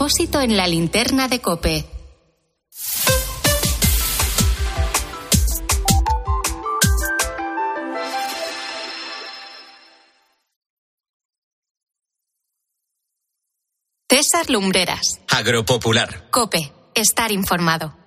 depósito en la linterna de Cope. César Lumbreras. Agropopular. Cope. Estar informado.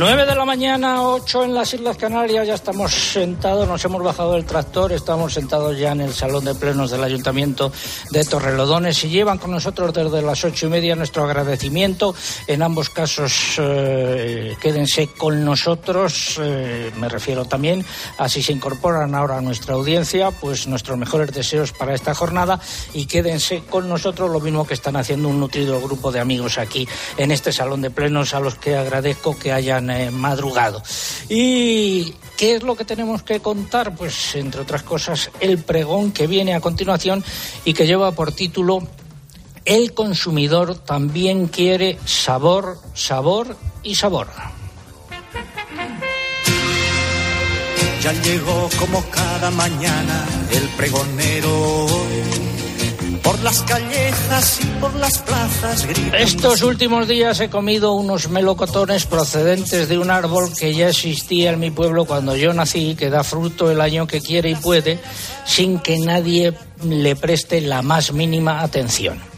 9 de la mañana, 8 en las Islas Canarias, ya estamos sentados, nos hemos bajado del tractor, estamos sentados ya en el salón de plenos del Ayuntamiento de Torrelodones y llevan con nosotros desde las ocho y media nuestro agradecimiento. En ambos casos, eh, quédense con nosotros, eh, me refiero también a si se incorporan ahora a nuestra audiencia, pues nuestros mejores deseos para esta jornada y quédense con nosotros, lo mismo que están haciendo un nutrido grupo de amigos aquí en este salón de plenos a los que agradezco que hayan eh, madrugado. ¿Y qué es lo que tenemos que contar? Pues, entre otras cosas, el pregón que viene a continuación y que lleva por título El consumidor también quiere sabor, sabor y sabor. Ya llegó como cada mañana el pregonero por las callejas y por las plazas Estos últimos días he comido unos melocotones procedentes de un árbol que ya existía en mi pueblo cuando yo nací, que da fruto el año que quiere y puede, sin que nadie le preste la más mínima atención.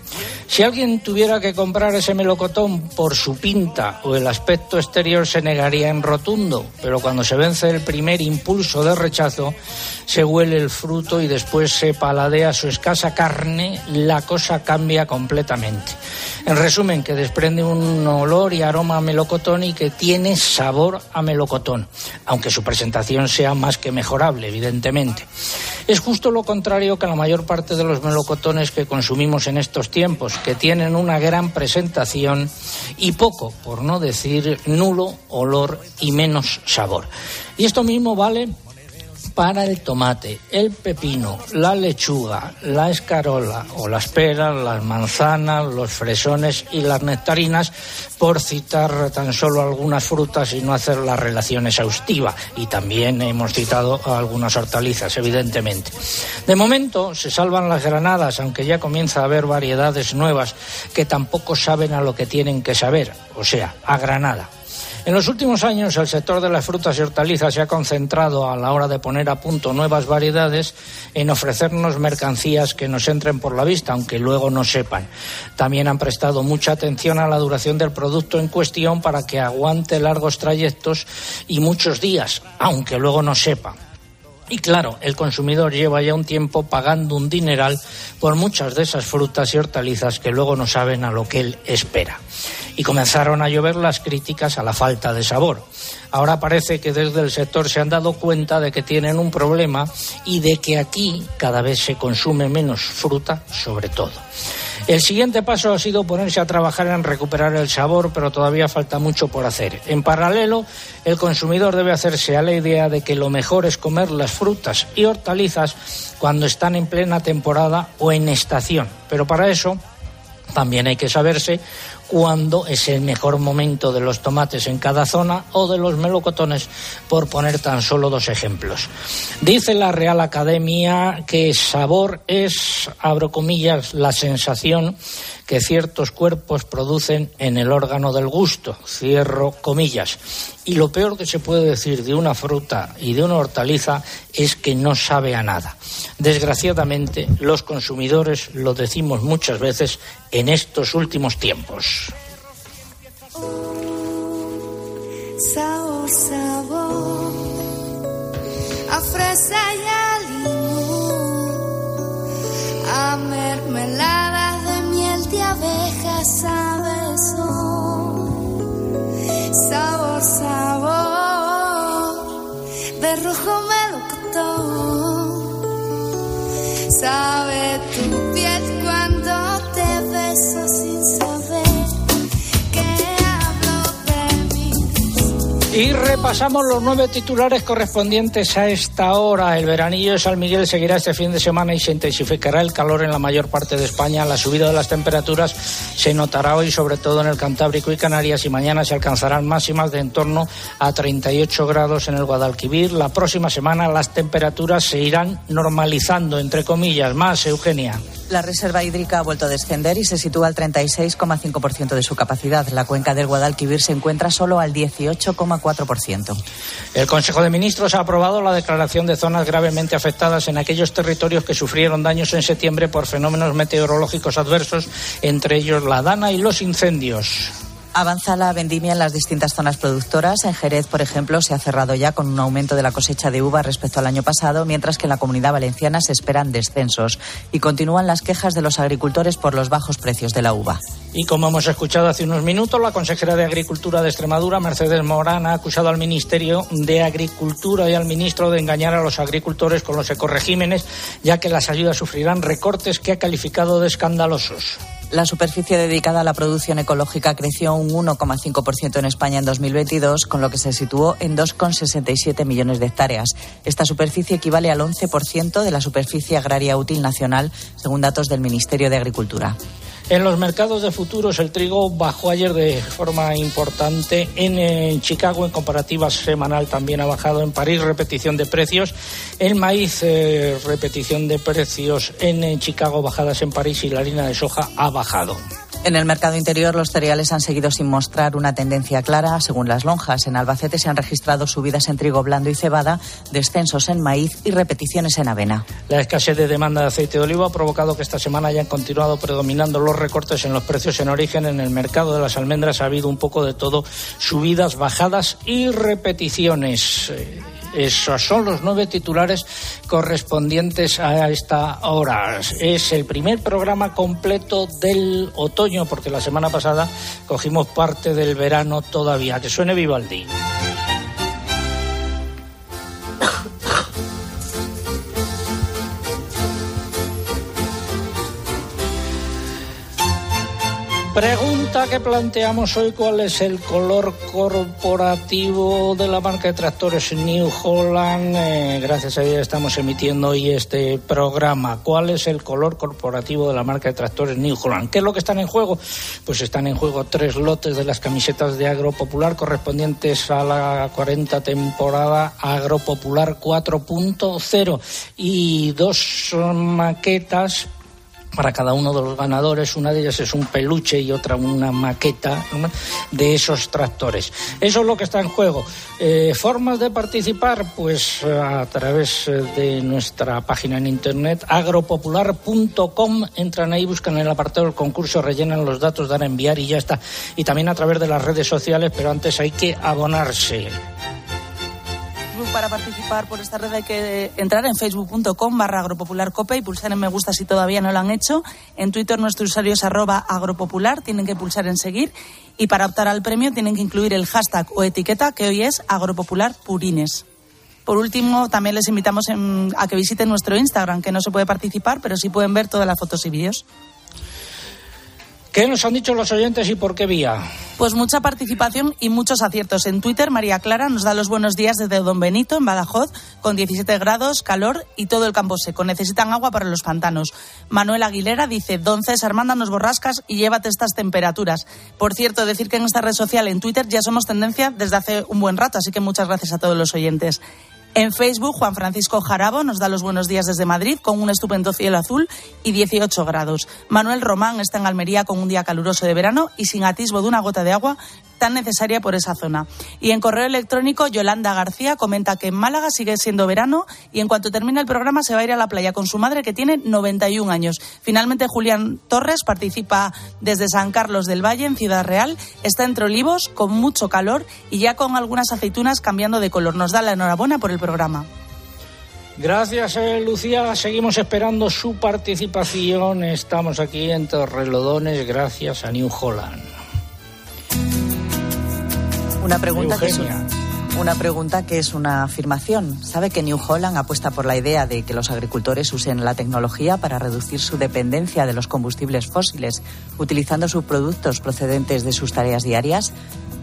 Si alguien tuviera que comprar ese melocotón por su pinta o el aspecto exterior se negaría en rotundo, pero cuando se vence el primer impulso de rechazo, se huele el fruto y después se paladea su escasa carne, la cosa cambia completamente. En resumen, que desprende un olor y aroma a melocotón y que tiene sabor a melocotón, aunque su presentación sea más que mejorable, evidentemente. Es justo lo contrario que la mayor parte de los melocotones que consumimos en estos tiempos, que tienen una gran presentación y poco, por no decir nulo, olor y menos sabor. Y esto mismo vale para el tomate, el pepino, la lechuga, la escarola o las peras, las manzanas, los fresones y las nectarinas, por citar tan solo algunas frutas y no hacer la relación exhaustiva. Y también hemos citado algunas hortalizas, evidentemente. De momento se salvan las granadas, aunque ya comienza a haber variedades nuevas que tampoco saben a lo que tienen que saber, o sea, a granada. En los últimos años, el sector de las frutas y hortalizas se ha concentrado a la hora de poner a punto nuevas variedades en ofrecernos mercancías que nos entren por la vista, aunque luego no sepan. También han prestado mucha atención a la duración del producto en cuestión para que aguante largos trayectos y muchos días, aunque luego no sepa. Y claro, el consumidor lleva ya un tiempo pagando un dineral por muchas de esas frutas y hortalizas que luego no saben a lo que él espera y comenzaron a llover las críticas a la falta de sabor. Ahora parece que desde el sector se han dado cuenta de que tienen un problema y de que aquí cada vez se consume menos fruta, sobre todo. El siguiente paso ha sido ponerse a trabajar en recuperar el sabor, pero todavía falta mucho por hacer. En paralelo, el consumidor debe hacerse a la idea de que lo mejor es comer las frutas y hortalizas cuando están en plena temporada o en estación. Pero para eso también hay que saberse cuándo es el mejor momento de los tomates en cada zona o de los melocotones, por poner tan solo dos ejemplos. Dice la Real Academia que sabor es, abro comillas, la sensación que ciertos cuerpos producen en el órgano del gusto, cierro comillas. Y lo peor que se puede decir de una fruta y de una hortaliza es que no sabe a nada. Desgraciadamente, los consumidores lo decimos muchas veces en estos últimos tiempos. Sabor, sabor, a fresa y a limón, a mermelada de miel de abeja, sabe Sabor, sabor, de rojo melocotón, sabe tu piel cuando te beso sin saber Y repasamos los nueve titulares correspondientes a esta hora. El veranillo de San Miguel seguirá este fin de semana y se intensificará el calor en la mayor parte de España. La subida de las temperaturas se notará hoy, sobre todo en el Cantábrico y Canarias, y mañana se alcanzarán máximas de en torno a 38 grados en el Guadalquivir. La próxima semana las temperaturas se irán normalizando, entre comillas. Más, Eugenia. La reserva hídrica ha vuelto a descender y se sitúa al 36,5% de su capacidad. La cuenca del Guadalquivir se encuentra solo al 18,4%. El Consejo de Ministros ha aprobado la declaración de zonas gravemente afectadas en aquellos territorios que sufrieron daños en septiembre por fenómenos meteorológicos adversos, entre ellos la dana y los incendios. Avanza la vendimia en las distintas zonas productoras. En Jerez, por ejemplo, se ha cerrado ya con un aumento de la cosecha de uva respecto al año pasado, mientras que en la comunidad valenciana se esperan descensos. Y continúan las quejas de los agricultores por los bajos precios de la uva. Y como hemos escuchado hace unos minutos, la consejera de Agricultura de Extremadura, Mercedes Morán, ha acusado al Ministerio de Agricultura y al ministro de engañar a los agricultores con los ecoregímenes, ya que las ayudas sufrirán recortes que ha calificado de escandalosos. La superficie dedicada a la producción ecológica creció un 1,5% en España en 2022, con lo que se situó en 2,67 millones de hectáreas. Esta superficie equivale al 11% de la superficie agraria útil nacional, según datos del Ministerio de Agricultura. En los mercados de futuros el trigo bajó ayer de forma importante. En, Chicago, en comparativa semanal, también ha bajado. En París, repetición de precios. El maíz, eh, repetición de precios en, en Chicago, bajadas en París y la harina de soja ha bajado. En el mercado interior, los cereales han seguido sin mostrar una tendencia clara. Según las lonjas, en Albacete se han registrado subidas en trigo blando y cebada, descensos en maíz y repeticiones en avena. La escasez de demanda de aceite de oliva ha provocado que esta semana hayan continuado predominando los recortes en los precios en origen. En el mercado de las almendras ha habido un poco de todo, subidas, bajadas y repeticiones. Esos son los nueve titulares correspondientes a esta hora. Es el primer programa completo del otoño, porque la semana pasada cogimos parte del verano todavía. Que suene Vivaldi. Pregunta que planteamos hoy, ¿cuál es el color corporativo de la marca de tractores New Holland? Eh, gracias a ella estamos emitiendo hoy este programa. ¿Cuál es el color corporativo de la marca de tractores New Holland? ¿Qué es lo que están en juego? Pues están en juego tres lotes de las camisetas de Agropopular correspondientes a la 40 temporada Agropopular 4.0 y dos maquetas para cada uno de los ganadores. Una de ellas es un peluche y otra una maqueta de esos tractores. Eso es lo que está en juego. Eh, formas de participar, pues a través de nuestra página en internet agropopular.com. Entran ahí, buscan el apartado del concurso, rellenan los datos, dan a enviar y ya está. Y también a través de las redes sociales, pero antes hay que abonarse para participar por esta red hay que entrar en facebook.com barra agropopularcope y pulsar en me gusta si todavía no lo han hecho. En Twitter nuestro usuario es arroba agropopular, tienen que pulsar en seguir y para optar al premio tienen que incluir el hashtag o etiqueta que hoy es agropopularpurines. Por último, también les invitamos a que visiten nuestro Instagram, que no se puede participar, pero sí pueden ver todas las fotos y vídeos. ¿Qué nos han dicho los oyentes y por qué vía? Pues mucha participación y muchos aciertos. En Twitter, María Clara nos da los buenos días desde Don Benito, en Badajoz, con 17 grados, calor y todo el campo seco. Necesitan agua para los pantanos. Manuel Aguilera dice, Don César, mándanos borrascas y llévate estas temperaturas. Por cierto, decir que en esta red social, en Twitter, ya somos tendencia desde hace un buen rato, así que muchas gracias a todos los oyentes. En Facebook, Juan Francisco Jarabo nos da los buenos días desde Madrid con un estupendo cielo azul y 18 grados. Manuel Román está en Almería con un día caluroso de verano y sin atisbo de una gota de agua tan necesaria por esa zona. Y en correo electrónico, Yolanda García comenta que en Málaga sigue siendo verano y en cuanto termine el programa se va a ir a la playa con su madre que tiene 91 años. Finalmente, Julián Torres participa desde San Carlos del Valle, en Ciudad Real. Está entre olivos, con mucho calor y ya con algunas aceitunas cambiando de color. Nos da la enhorabuena por el programa. Gracias, eh, Lucía. Seguimos esperando su participación. Estamos aquí en Torrelodones gracias a New Holland. Una pregunta que Una pregunta que es una afirmación. ¿Sabe que New Holland apuesta por la idea de que los agricultores usen la tecnología para reducir su dependencia de los combustibles fósiles, utilizando sus productos procedentes de sus tareas diarias?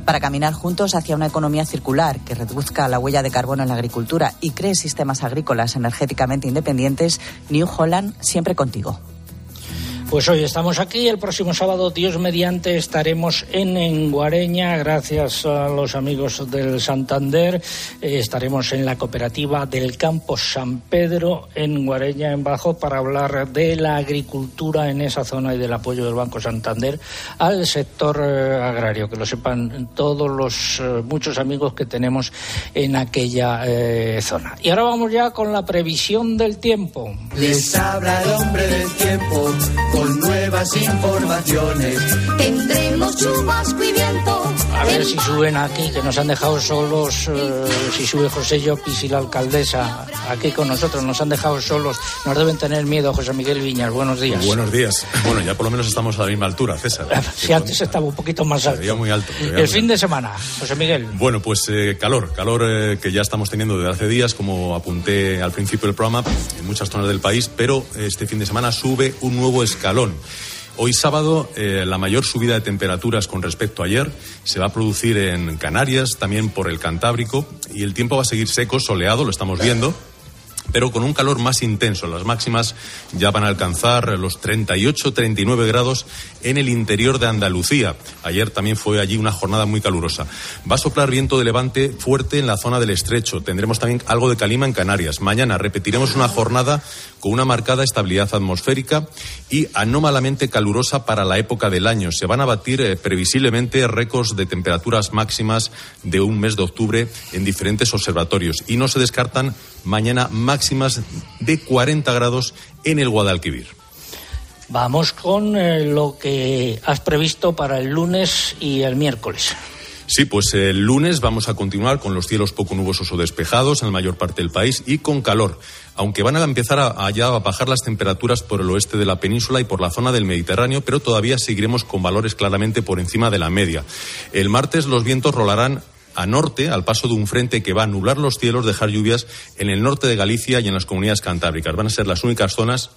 Para caminar juntos hacia una economía circular que reduzca la huella de carbono en la agricultura y cree sistemas agrícolas energéticamente independientes, New Holland siempre contigo. Pues hoy estamos aquí, el próximo sábado, Dios mediante, estaremos en Enguareña, gracias a los amigos del Santander. Eh, estaremos en la cooperativa del Campo San Pedro, en Guareña, en Bajo, para hablar de la agricultura en esa zona y del apoyo del Banco Santander al sector eh, agrario, que lo sepan todos los eh, muchos amigos que tenemos en aquella zona. Y ahora vamos ya con la previsión del tiempo. Les habla el hombre del tiempo con nuevas informaciones. Tendremos chubasco y viento. A ver si suben aquí, que nos han dejado solos, eh, si sube José Llopis y la alcaldesa aquí con nosotros, nos han dejado solos. Nos deben tener miedo, José Miguel Viñas. Buenos días. Buenos días. Bueno, ya por lo menos estamos a la misma altura, César. Si antes estaba un poquito más alto. muy alto. El fin de semana, José Miguel. Bueno, pues eh, calor, calor eh, que ya estamos teniendo desde hace días, como apunté al principio del programa, en muchas zonas del país, pero este fin de semana sube un nuevo escalón Hoy sábado eh, la mayor subida de temperaturas con respecto a ayer se va a producir en Canarias, también por el Cantábrico, y el tiempo va a seguir seco, soleado, lo estamos viendo pero con un calor más intenso. Las máximas ya van a alcanzar los 38-39 grados en el interior de Andalucía. Ayer también fue allí una jornada muy calurosa. Va a soplar viento de levante fuerte en la zona del estrecho. Tendremos también algo de calima en Canarias. Mañana repetiremos una jornada con una marcada estabilidad atmosférica y anómalamente calurosa para la época del año. Se van a batir eh, previsiblemente récords de temperaturas máximas de un mes de octubre en diferentes observatorios y no se descartan mañana máximas de 40 grados en el Guadalquivir. Vamos con eh, lo que has previsto para el lunes y el miércoles. Sí, pues el lunes vamos a continuar con los cielos poco nubosos o despejados en la mayor parte del país y con calor, aunque van a empezar a, a bajar las temperaturas por el oeste de la península y por la zona del Mediterráneo, pero todavía seguiremos con valores claramente por encima de la media. El martes los vientos rolarán a norte, al paso de un frente que va a nublar los cielos, dejar lluvias en el norte de Galicia y en las comunidades cantábricas. Van a ser las únicas zonas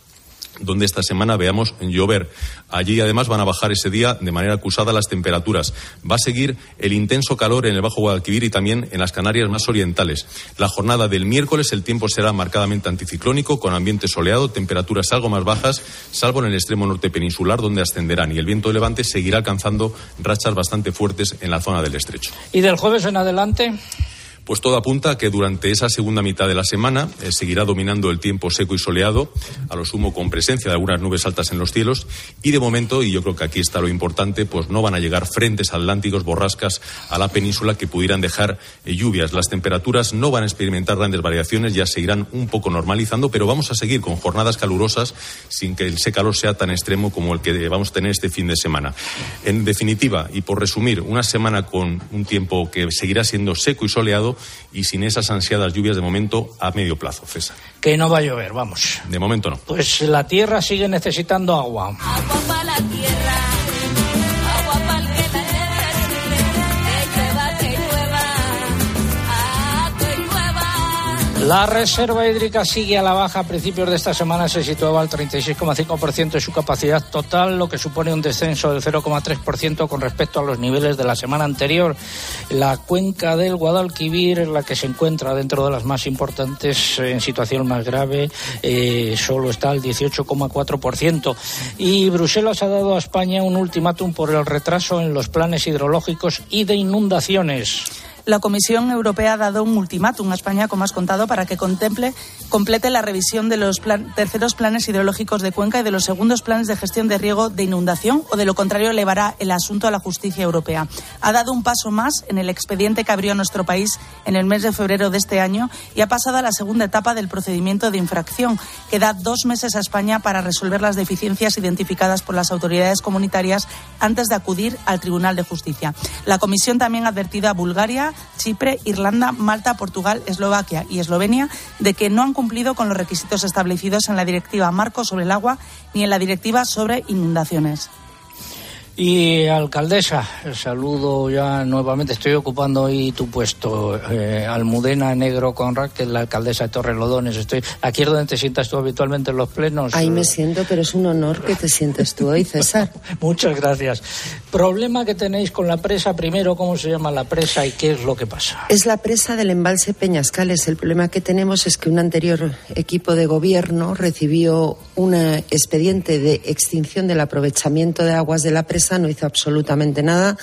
donde esta semana veamos llover. Allí además van a bajar ese día de manera acusada las temperaturas. Va a seguir el intenso calor en el Bajo Guadalquivir y también en las Canarias más orientales. La jornada del miércoles el tiempo será marcadamente anticiclónico con ambiente soleado, temperaturas algo más bajas, salvo en el extremo norte peninsular donde ascenderán y el viento de levante seguirá alcanzando rachas bastante fuertes en la zona del estrecho. ¿Y del jueves en adelante? Pues todo apunta a que durante esa segunda mitad de la semana eh, seguirá dominando el tiempo seco y soleado, a lo sumo con presencia de algunas nubes altas en los cielos, y de momento, y yo creo que aquí está lo importante, pues no van a llegar frentes atlánticos borrascas a la península que pudieran dejar eh, lluvias. Las temperaturas no van a experimentar grandes variaciones, ya seguirán un poco normalizando, pero vamos a seguir con jornadas calurosas sin que ese calor sea tan extremo como el que vamos a tener este fin de semana. En definitiva, y por resumir, una semana con un tiempo que seguirá siendo seco y soleado, y sin esas ansiadas lluvias de momento a medio plazo, César. Que no va a llover, vamos. De momento no. Pues la tierra sigue necesitando agua. Agua para la tierra. La reserva hídrica sigue a la baja. A principios de esta semana se situaba al 36,5% de su capacidad total, lo que supone un descenso del 0,3% con respecto a los niveles de la semana anterior. La cuenca del Guadalquivir es la que se encuentra dentro de las más importantes en situación más grave, eh, solo está al 18,4%. Y Bruselas ha dado a España un ultimátum por el retraso en los planes hidrológicos y de inundaciones. La Comisión Europea ha dado un ultimátum a España, como has contado, para que contemple, complete la revisión de los terceros planes hidrológicos de Cuenca y de los segundos planes de gestión de riego de inundación, o de lo contrario elevará el asunto a la justicia europea. Ha dado un paso más en el expediente que abrió nuestro país en el mes de febrero de este año y ha pasado a la segunda etapa del procedimiento de infracción, que da dos meses a España para resolver las deficiencias identificadas por las autoridades comunitarias antes de acudir al Tribunal de Justicia. La Comisión también ha advertido a Bulgaria, Chipre, Irlanda, Malta, Portugal, Eslovaquia y Eslovenia de que no han cumplido con los requisitos establecidos en la Directiva Marco sobre el agua ni en la Directiva sobre inundaciones. Y alcaldesa, saludo ya nuevamente. Estoy ocupando hoy tu puesto, eh, Almudena Negro Conrad, que es la alcaldesa de Torrelodones. Estoy aquí es donde te sientas tú habitualmente en los plenos. Ahí me siento, pero es un honor que te sientes tú hoy, César. Muchas gracias. Problema que tenéis con la presa. Primero, ¿cómo se llama la presa y qué es lo que pasa? Es la presa del embalse Peñascales. El problema que tenemos es que un anterior equipo de gobierno recibió un expediente de extinción del aprovechamiento de aguas de la presa no hizo absolutamente nada,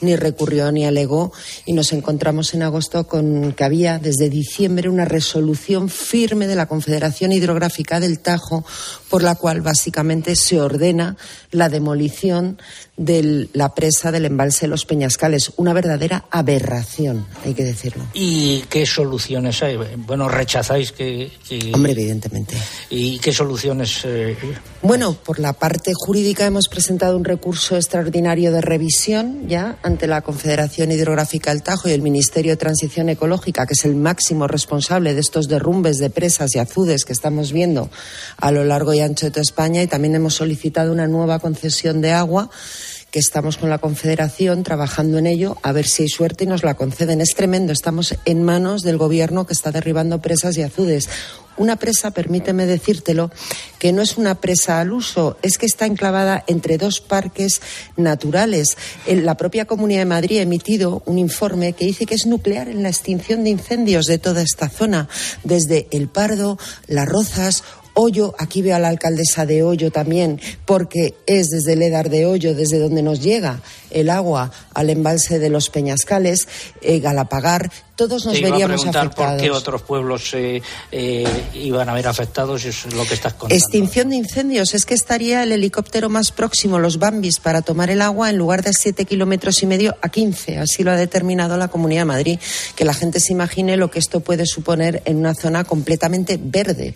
ni recurrió ni alegó, y nos encontramos en agosto con que había desde diciembre una resolución firme de la Confederación Hidrográfica del Tajo por la cual básicamente se ordena la demolición de la presa del embalse de los Peñascales. Una verdadera aberración, hay que decirlo. ¿Y qué soluciones hay? Bueno, rechazáis que. Hombre, evidentemente. ¿Y qué soluciones? Eh? Bueno, por la parte jurídica hemos presentado un recurso extraordinario de revisión ya ante la Confederación Hidrográfica del Tajo y el Ministerio de Transición Ecológica, que es el máximo responsable de estos derrumbes de presas y azudes que estamos viendo a lo largo y ancho de toda España. Y también hemos solicitado una nueva concesión de agua que estamos con la Confederación trabajando en ello, a ver si hay suerte y nos la conceden. Es tremendo, estamos en manos del Gobierno que está derribando presas y azudes. Una presa, permíteme decírtelo, que no es una presa al uso, es que está enclavada entre dos parques naturales. La propia Comunidad de Madrid ha emitido un informe que dice que es nuclear en la extinción de incendios de toda esta zona, desde El Pardo, Las Rozas Hoyo, aquí veo a la alcaldesa de Hoyo también, porque es desde el Edar de Hoyo, desde donde nos llega el agua al embalse de los Peñascales, eh, Galapagar, todos nos veríamos iba a afectados. ¿Por qué otros pueblos eh, eh, iban a ver afectados? Eso es lo que estás contando. Extinción de incendios. Es que estaría el helicóptero más próximo, los Bambis, para tomar el agua en lugar de siete kilómetros y medio a 15. Así lo ha determinado la Comunidad de Madrid. Que la gente se imagine lo que esto puede suponer en una zona completamente verde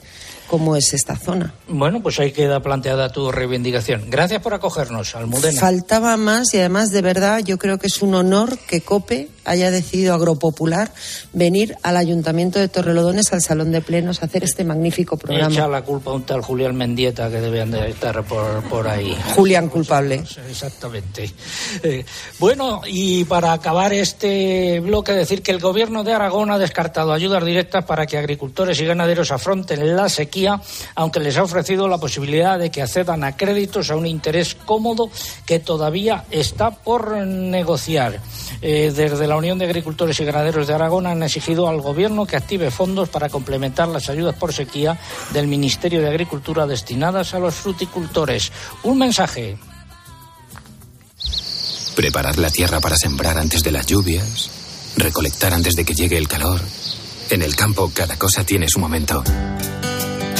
cómo es esta zona. Bueno, pues ahí queda planteada tu reivindicación. Gracias por acogernos, Almudena. Faltaba más y además, de verdad, yo creo que es un honor que COPE haya decidido Agropopular venir al Ayuntamiento de Torrelodones, al Salón de Plenos, a hacer este magnífico programa. Echa la culpa a un tal Julián Mendieta que debían de estar por, por ahí. Julián culpable. Exactamente. Eh, bueno, y para acabar este bloque, decir que el Gobierno de Aragón ha descartado ayudas directas para que agricultores y ganaderos afronten la sequía aunque les ha ofrecido la posibilidad de que accedan a créditos a un interés cómodo que todavía está por negociar. Eh, desde la Unión de Agricultores y Ganaderos de Aragón han exigido al Gobierno que active fondos para complementar las ayudas por sequía del Ministerio de Agricultura destinadas a los fruticultores. Un mensaje. Preparar la tierra para sembrar antes de las lluvias, recolectar antes de que llegue el calor. En el campo cada cosa tiene su momento.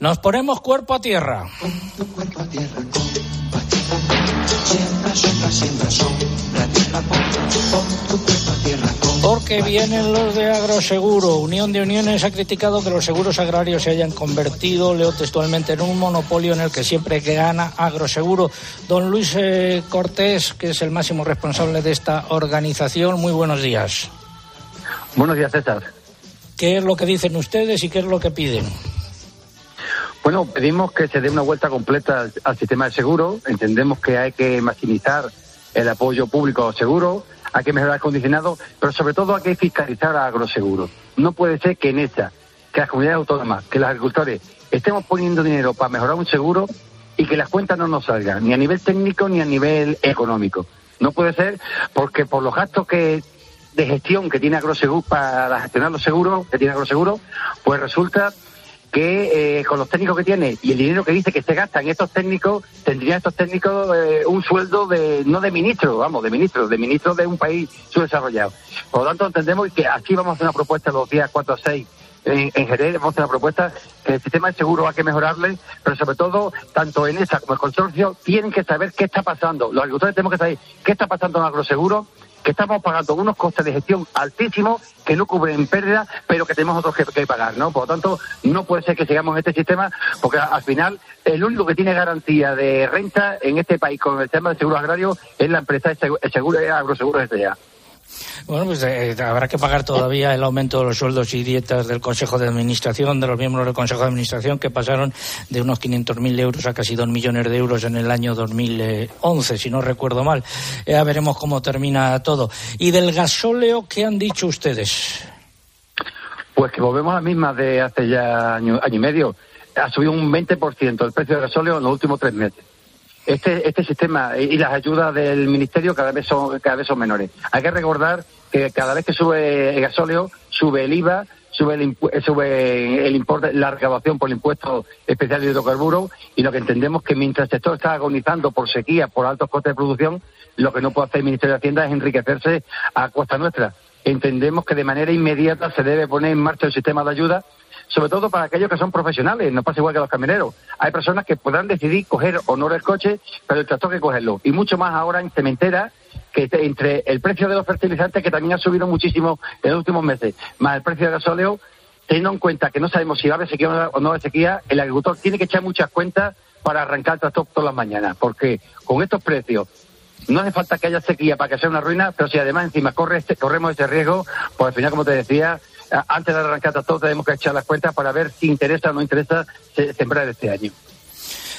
Nos ponemos cuerpo a tierra. cuerpo a tierra, Siembra, siembra, siembra, sombra, tierra, pon tu cuerpo a tierra. Porque vienen los de Agroseguro. Unión de Uniones ha criticado que los seguros agrarios se hayan convertido, leo textualmente, en un monopolio en el que siempre gana Agroseguro. Don Luis eh, Cortés, que es el máximo responsable de esta organización, muy buenos días. Buenos días, César. ¿Qué es lo que dicen ustedes y qué es lo que piden? Bueno, pedimos que se dé una vuelta completa al, sistema de seguro. Entendemos que hay que maximizar el apoyo público a seguro hay que mejorar el condicionado, pero sobre todo hay que fiscalizar a agroseguro. No puede ser que en esta, que las comunidades autónomas, que los agricultores estemos poniendo dinero para mejorar un seguro y que las cuentas no nos salgan, ni a nivel técnico ni a nivel económico. No puede ser porque por los gastos que de gestión que tiene Agroseguro para gestionar los seguros, que tiene Agroseguro, pues resulta que eh, con los técnicos que tiene y el dinero que dice que se gasta en estos técnicos, tendrían estos técnicos eh, un sueldo de, no de ministro, vamos, de ministro, de ministro de un país subdesarrollado. Por lo tanto, entendemos que aquí vamos a hacer una propuesta los días 4 a 6 en, en Jerez, vamos a hacer una propuesta que el sistema de seguro hay que mejorarle, pero sobre todo, tanto en esa como el consorcio, tienen que saber qué está pasando. Los agricultores tenemos que saber qué está pasando en agroseguro que estamos pagando unos costes de gestión altísimos que no cubren pérdida, pero que tenemos otros que, que pagar, ¿no? Por lo tanto, no puede ser que sigamos este sistema, porque al final el único que tiene garantía de renta en este país con el tema de seguros agrarios es la empresa de seguro, agroseguro SDA. Bueno, pues eh, habrá que pagar todavía el aumento de los sueldos y dietas del Consejo de Administración, de los miembros del Consejo de Administración, que pasaron de unos 500.000 euros a casi 2 millones de euros en el año 2011, si no recuerdo mal. Ya veremos cómo termina todo. ¿Y del gasóleo qué han dicho ustedes? Pues que volvemos a la misma de hace ya año, año y medio. Ha subido un 20% el precio del gasóleo en los últimos tres meses este, este sistema y las ayudas del ministerio cada vez son cada vez son menores. Hay que recordar que cada vez que sube el gasóleo sube el IVA, sube el, sube el importe, la recaudación por el impuesto especial de hidrocarburos y lo que entendemos que mientras el sector está agonizando por sequía, por altos costes de producción, lo que no puede hacer el Ministerio de Hacienda es enriquecerse a costa nuestra. Entendemos que de manera inmediata se debe poner en marcha el sistema de ayuda sobre todo para aquellos que son profesionales, no pasa igual que los camioneros. Hay personas que podrán decidir coger o no el coche, pero el tractor que cogerlo. Y mucho más ahora en cementera, que entre el precio de los fertilizantes, que también ha subido muchísimo en los últimos meses, más el precio de gasóleo, teniendo en cuenta que no sabemos si va a haber sequía o no haber sequía, el agricultor tiene que echar muchas cuentas para arrancar el tractor todas las mañanas, porque con estos precios no hace falta que haya sequía para que sea una ruina, pero si además encima corre este, corremos ese riesgo, pues al final, como te decía, antes de arrancar todo tenemos que echar las cuentas para ver si interesa o no interesa sembrar este año.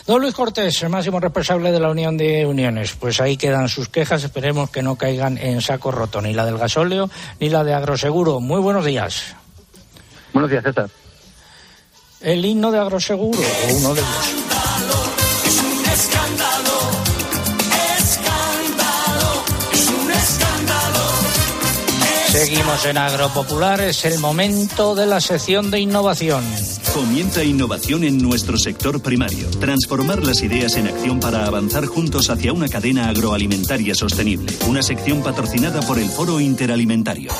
Don Luis Cortés, el máximo responsable de la Unión de Uniones. Pues ahí quedan sus quejas. Esperemos que no caigan en saco roto, ni la del gasóleo ni la de agroseguro. Muy buenos días. Buenos días, César. El himno de agroseguro, o uno de ellos. Seguimos en Agropopular, es el momento de la sección de innovación. Comienza innovación en nuestro sector primario. Transformar las ideas en acción para avanzar juntos hacia una cadena agroalimentaria sostenible. Una sección patrocinada por el Foro Interalimentario.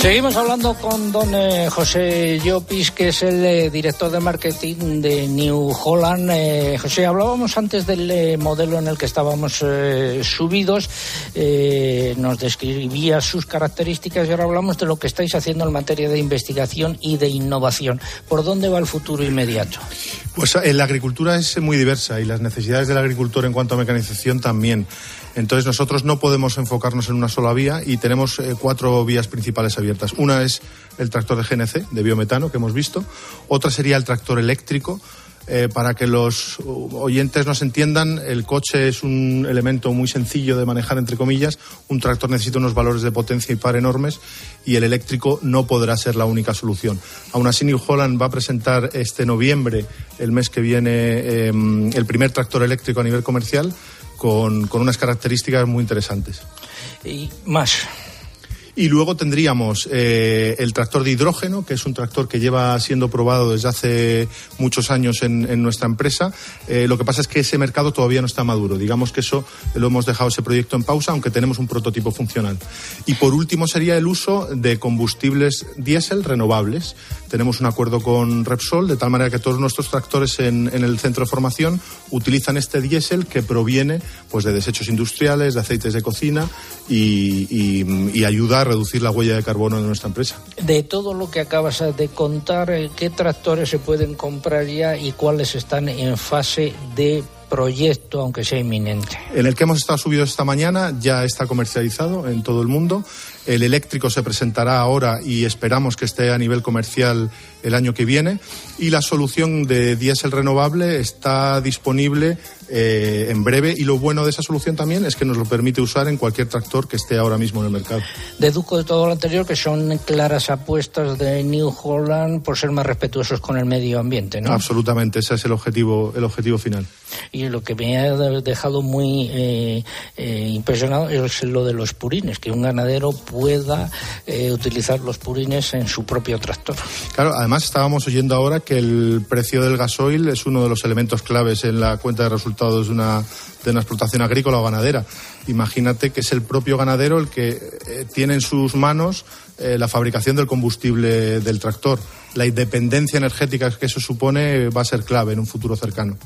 Seguimos hablando con don eh, José Llopis, que es el eh, director de marketing de New Holland. Eh, José, hablábamos antes del eh, modelo en el que estábamos subidos, nos describía sus características y ahora hablamos de lo que estáis haciendo en materia de investigación y de innovación. ¿Por dónde va el futuro inmediato? Pues la agricultura es muy diversa y las necesidades del agricultor en cuanto a mecanización también. Entonces nosotros no podemos enfocarnos en una sola vía y tenemos eh, cuatro vías principales abiertas. Una es el tractor de GNC, de biometano, que hemos visto. Otra sería el tractor eléctrico. Eh, para que los oyentes nos entiendan, el coche es un elemento muy sencillo de manejar, entre comillas. Un tractor necesita unos valores de potencia y par enormes y el eléctrico no podrá ser la única solución. Aún así, New Holland va a presentar este noviembre, el mes que viene, eh, el primer tractor eléctrico a nivel comercial con, con unas características muy interesantes. Y más. Y luego tendríamos eh, el tractor de hidrógeno, que es un tractor que lleva siendo probado desde hace muchos años en, nuestra empresa. Eh, lo que pasa es que ese mercado todavía no está maduro. Digamos que eso lo hemos dejado ese proyecto en pausa, aunque tenemos un prototipo funcional. Y por último sería el uso de combustibles diésel renovables. Tenemos un acuerdo con Repsol, de tal manera que todos nuestros tractores en, el centro de formación utilizan este diésel que proviene pues, de desechos industriales, de aceites de cocina y, y, y ayuda a reducir la huella de carbono de nuestra empresa. De todo lo que acabas de contar, eh, ¿qué tractores se pueden comprar ya y cuáles están en fase de proyecto, aunque sea inminente? En el que hemos estado subidos esta mañana ya está comercializado en todo el mundo. El eléctrico se presentará ahora y esperamos que esté a nivel comercial el año que viene. Y la solución de diésel renovable está disponible eh, en breve. Y lo bueno de esa solución también es que nos lo permite usar en cualquier tractor que esté ahora mismo en el mercado. Deduzco de todo lo anterior que son claras apuestas de New Holland por ser más respetuosos con el medio ambiente, ¿no? Absolutamente, ese es el objetivo, el objetivo final. Y lo que me ha dejado muy eh, eh, impresionado es lo de los purines, que un ganadero pueda eh, utilizar los purines en su propio tractor. Claro, además estábamos oyendo ahora que el precio del gasoil es uno de los elementos claves en la cuenta de resultados de una, de una explotación agrícola o ganadera. Imagínate que es el propio ganadero el que eh, tiene en sus manos eh, la fabricación del combustible del tractor. La independencia energética que eso supone va a ser clave en un futuro cercano.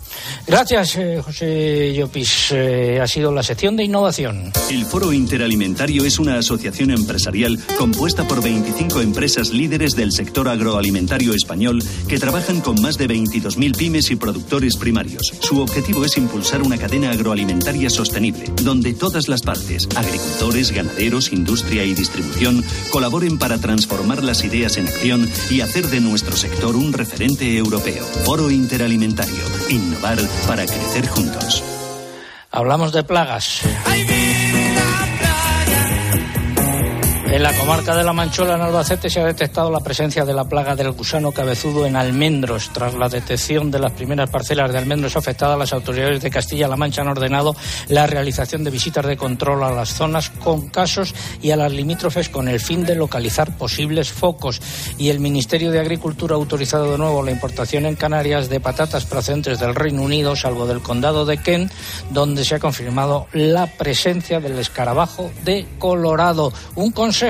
Gracias, eh, José Llopis. Eh, ha sido la sección de innovación. El Foro Interalimentario es una asociación empresarial compuesta por 25 empresas líderes del sector agroalimentario español que trabajan con más de 22.000 pymes y productores primarios. Su objetivo es impulsar una cadena agroalimentaria sostenible, donde todas las partes, agricultores, ganaderos, industria y distribución, colaboren para transformar las ideas en acción y hacer de nuestro sector un referente europeo. Foro Interalimentario. Innovar para crecer juntos. Hablamos de plagas. En la comarca de La Manchola, en Albacete, se ha detectado la presencia de la plaga del gusano cabezudo en almendros. Tras la detección de las primeras parcelas de almendros afectadas, las autoridades de Castilla-La Mancha han ordenado la realización de visitas de control a las zonas con casos y a las limítrofes con el fin de localizar posibles focos. Y el Ministerio de Agricultura ha autorizado de nuevo la importación en Canarias de patatas procedentes del Reino Unido, salvo del condado de Kent, donde se ha confirmado la presencia del escarabajo de Colorado. Un consejo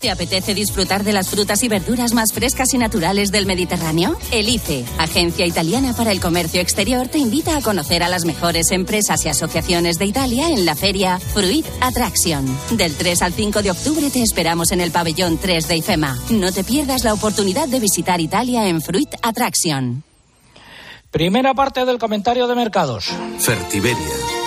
¿Te apetece disfrutar de las frutas y verduras más frescas y naturales del Mediterráneo? El ICE, Agencia Italiana para el Comercio Exterior, te invita a conocer a las mejores empresas y asociaciones de Italia en la feria Fruit Attraction. Del 3 al 5 de octubre te esperamos en el pabellón 3 de IFEMA. No te pierdas la oportunidad de visitar Italia en Fruit Attraction. Primera parte del comentario de mercados. Fertiberia,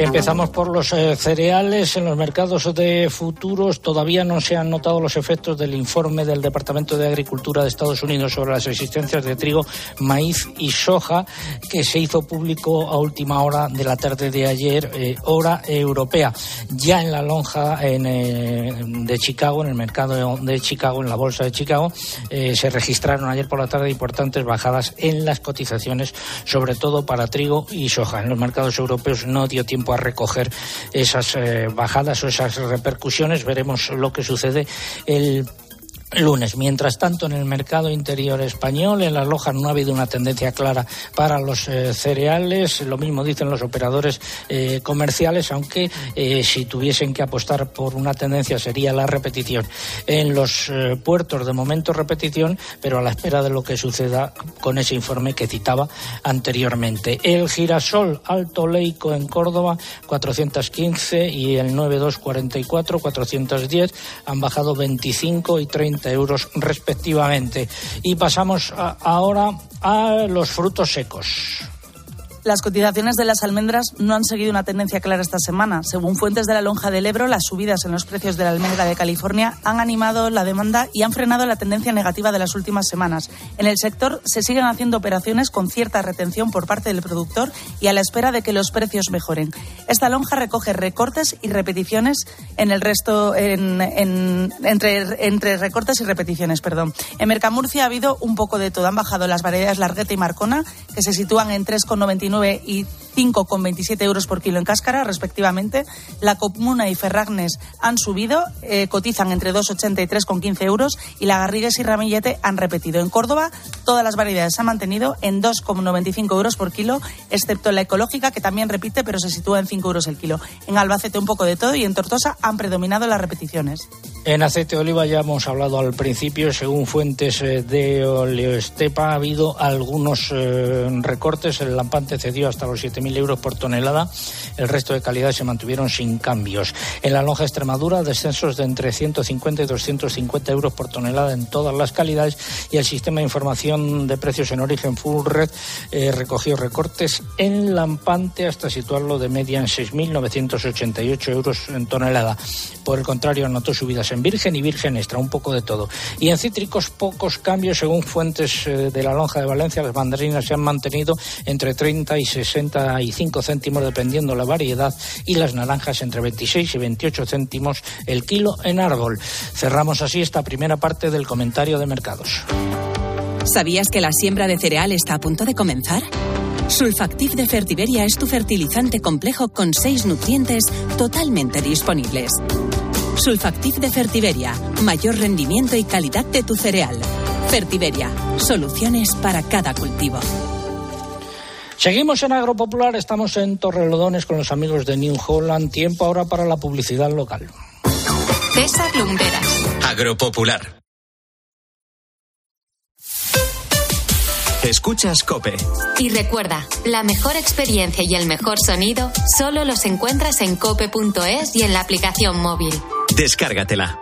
Empezamos por los eh, cereales. En los mercados de futuros todavía no se han notado los efectos del informe del Departamento de Agricultura de Estados Unidos sobre las existencias de trigo, maíz y soja que se hizo público a última hora de la tarde de ayer, eh, hora europea. Ya en la lonja eh, de Chicago, en el mercado de Chicago, en la bolsa de Chicago, se registraron ayer por la tarde importantes bajadas en las cotizaciones, sobre todo para trigo y soja. En los mercados europeos no dio tiempo a recoger esas eh, bajadas o esas repercusiones. Veremos lo que sucede el lunes. Mientras tanto, en el mercado interior español, en las lojas no ha habido una tendencia clara para los eh, cereales. Lo mismo dicen los operadores eh, comerciales, aunque eh, si tuviesen que apostar por una tendencia sería la repetición. En los puertos, de momento, repetición, pero a la espera de lo que suceda con ese informe que citaba anteriormente. El girasol alto leico en Córdoba, 415 y el 9244, 410, han bajado 25 y 30 euros respectivamente. Y pasamos ahora a los frutos secos. Las cotizaciones de las almendras no han seguido una tendencia clara esta semana. Según fuentes de la lonja del Ebro, las subidas en los precios de la almendra de California han animado la demanda y han frenado la tendencia negativa de las últimas semanas. En el sector se siguen haciendo operaciones con cierta retención por parte del productor y a la espera de que los precios mejoren. Esta lonja recoge recortes y repeticiones en el resto, entre, entre recortes y repeticiones, perdón. En Mercamurcia ha habido un poco de todo. Han bajado las variedades Largueta y Marcona, que se sitúan en 3,99 y 5,27 euros por kilo en cáscara, respectivamente. La Comuna y Ferragnes han subido, eh, cotizan entre 2,80 y 3,15 euros. Y la Garrigues y Ramillete han repetido. En Córdoba, todas las variedades se han mantenido en 2,95 euros por kilo, excepto la ecológica, que también repite, pero se sitúa en 5 euros el kilo. En Albacete, un poco de todo. Y en Tortosa han predominado las repeticiones. En aceite de oliva ya hemos hablado al principio, según fuentes eh, de Oleoestepa, ha habido algunos eh, recortes. El lampante cedió hasta los 7.000 euros por tonelada. El resto de calidades se mantuvieron sin cambios. En la lonja Extremadura, descensos de entre 150 y 250 euros por tonelada en todas las calidades. Y el sistema de información de precios en origen Full Red eh, recogió recortes en lampante hasta situarlo de media en 6.988 euros en tonelada. Por el contrario, anotó subidas en virgen y virgen extra, un poco de todo. Y en cítricos, pocos cambios según fuentes eh, de la lonja de Valencia. Las mandarinas se han mantenido entre 30 y 65 céntimos dependiendo la variedad y las naranjas entre 26 y 28 céntimos el kilo en árbol. Cerramos así esta primera parte del comentario de mercados. ¿Sabías que la siembra de cereal está a punto de comenzar? Sulfactiv de Fertiberia es tu fertilizante complejo con seis nutrientes totalmente disponibles. Sulfactiv de Fertiberia, mayor rendimiento y calidad de tu cereal. Fertiberia, soluciones para cada cultivo. Seguimos en Agropopular, estamos en Torrelodones con los amigos de New Holland. Tiempo ahora para la publicidad local. César Lumberas. Agropopular. Escuchas Cope. Y recuerda, la mejor experiencia y el mejor sonido solo los encuentras en cope.es y en la aplicación móvil. Descárgatela.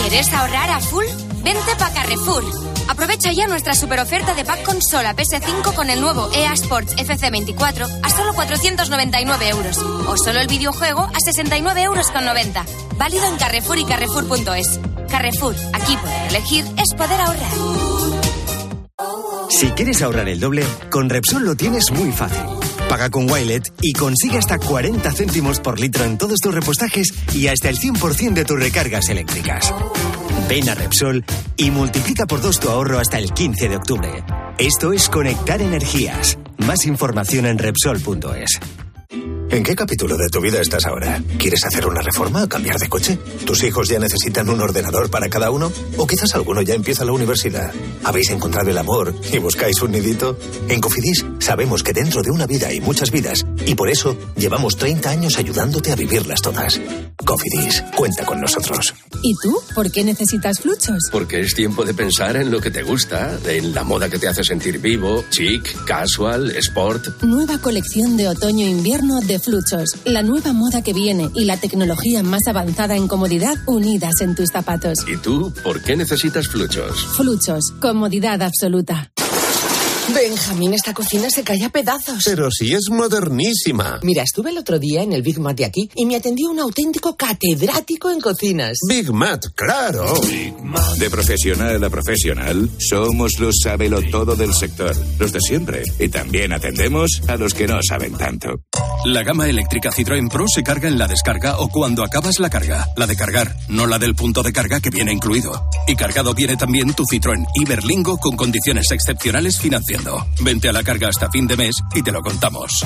¿Quieres ahorrar a full? Vente pa' Carrefour. Aprovecha ya nuestra super oferta de pack consola PS5 con el nuevo EA Sports FC24 a solo 499 euros. O solo el videojuego a 69 euros con 90. Válido en Carrefour y Carrefour.es. Carrefour, aquí poder elegir es poder ahorrar. Si quieres ahorrar el doble, con Repsol lo tienes muy fácil. Paga con Wilet y consigue hasta 40 céntimos por litro en todos tus repostajes y hasta el 100% de tus recargas eléctricas. Ven a Repsol y multiplica por dos tu ahorro hasta el 15 de octubre. Esto es Conectar Energías. Más información en Repsol.es. ¿En qué capítulo de tu vida estás ahora? ¿Quieres hacer una reforma o cambiar de coche? ¿Tus hijos ya necesitan un ordenador para cada uno? ¿O quizás alguno ya empieza la universidad? ¿Habéis encontrado el amor y buscáis un nidito? En Cofidis sabemos que dentro de una vida hay muchas vidas y por eso llevamos 30 años ayudándote a vivirlas todas. Cofidis, cuenta con nosotros. ¿Y tú? ¿Por qué necesitas fluchos? Porque es tiempo de pensar en lo que te gusta, en la moda que te hace sentir vivo, chic, casual, sport. Nueva colección de otoño-invierno de Fluchos. La nueva moda que viene y la tecnología más avanzada en comodidad unidas en tus zapatos. ¿Y tú por qué necesitas fluchos? Fluchos. Comodidad absoluta. Benjamín, esta cocina se cae a pedazos. Pero si es modernísima. Mira, estuve el otro día en el Big Mat de aquí y me atendió un auténtico catedrático en cocinas. Big Mat, claro. De profesional a profesional, somos los todo del sector, los de siempre. Y también atendemos a los que no saben tanto. La gama eléctrica Citroën Pro se carga en la descarga o cuando acabas la carga. La de cargar, no la del punto de carga que viene incluido. Y cargado viene también tu Citroën Iberlingo con condiciones excepcionales Vente a la carga hasta fin de mes y te lo contamos.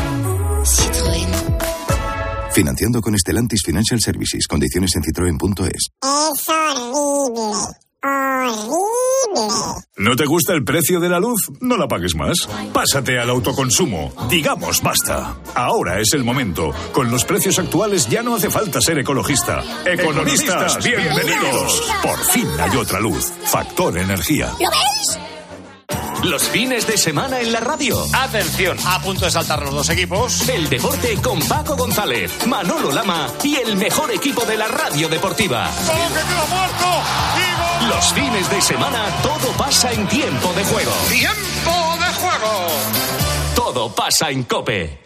Financiando con Estelantis Financial Services. Condiciones en citroen.es. Es horrible. Horrible. ¿No te gusta el precio de la luz? No la pagues más. Pásate al autoconsumo. Digamos basta. Ahora es el momento. Con los precios actuales ya no hace falta ser ecologista. Economistas, bienvenidos. Por fin hay otra luz. Factor energía. ¿Lo veis? Los fines de semana en la radio. Atención, a punto de saltar los dos equipos. El deporte con Paco González, Manolo Lama y el mejor equipo de la radio deportiva. Los fines de semana todo pasa en tiempo de juego. ¡Tiempo de juego! Todo pasa en Cope.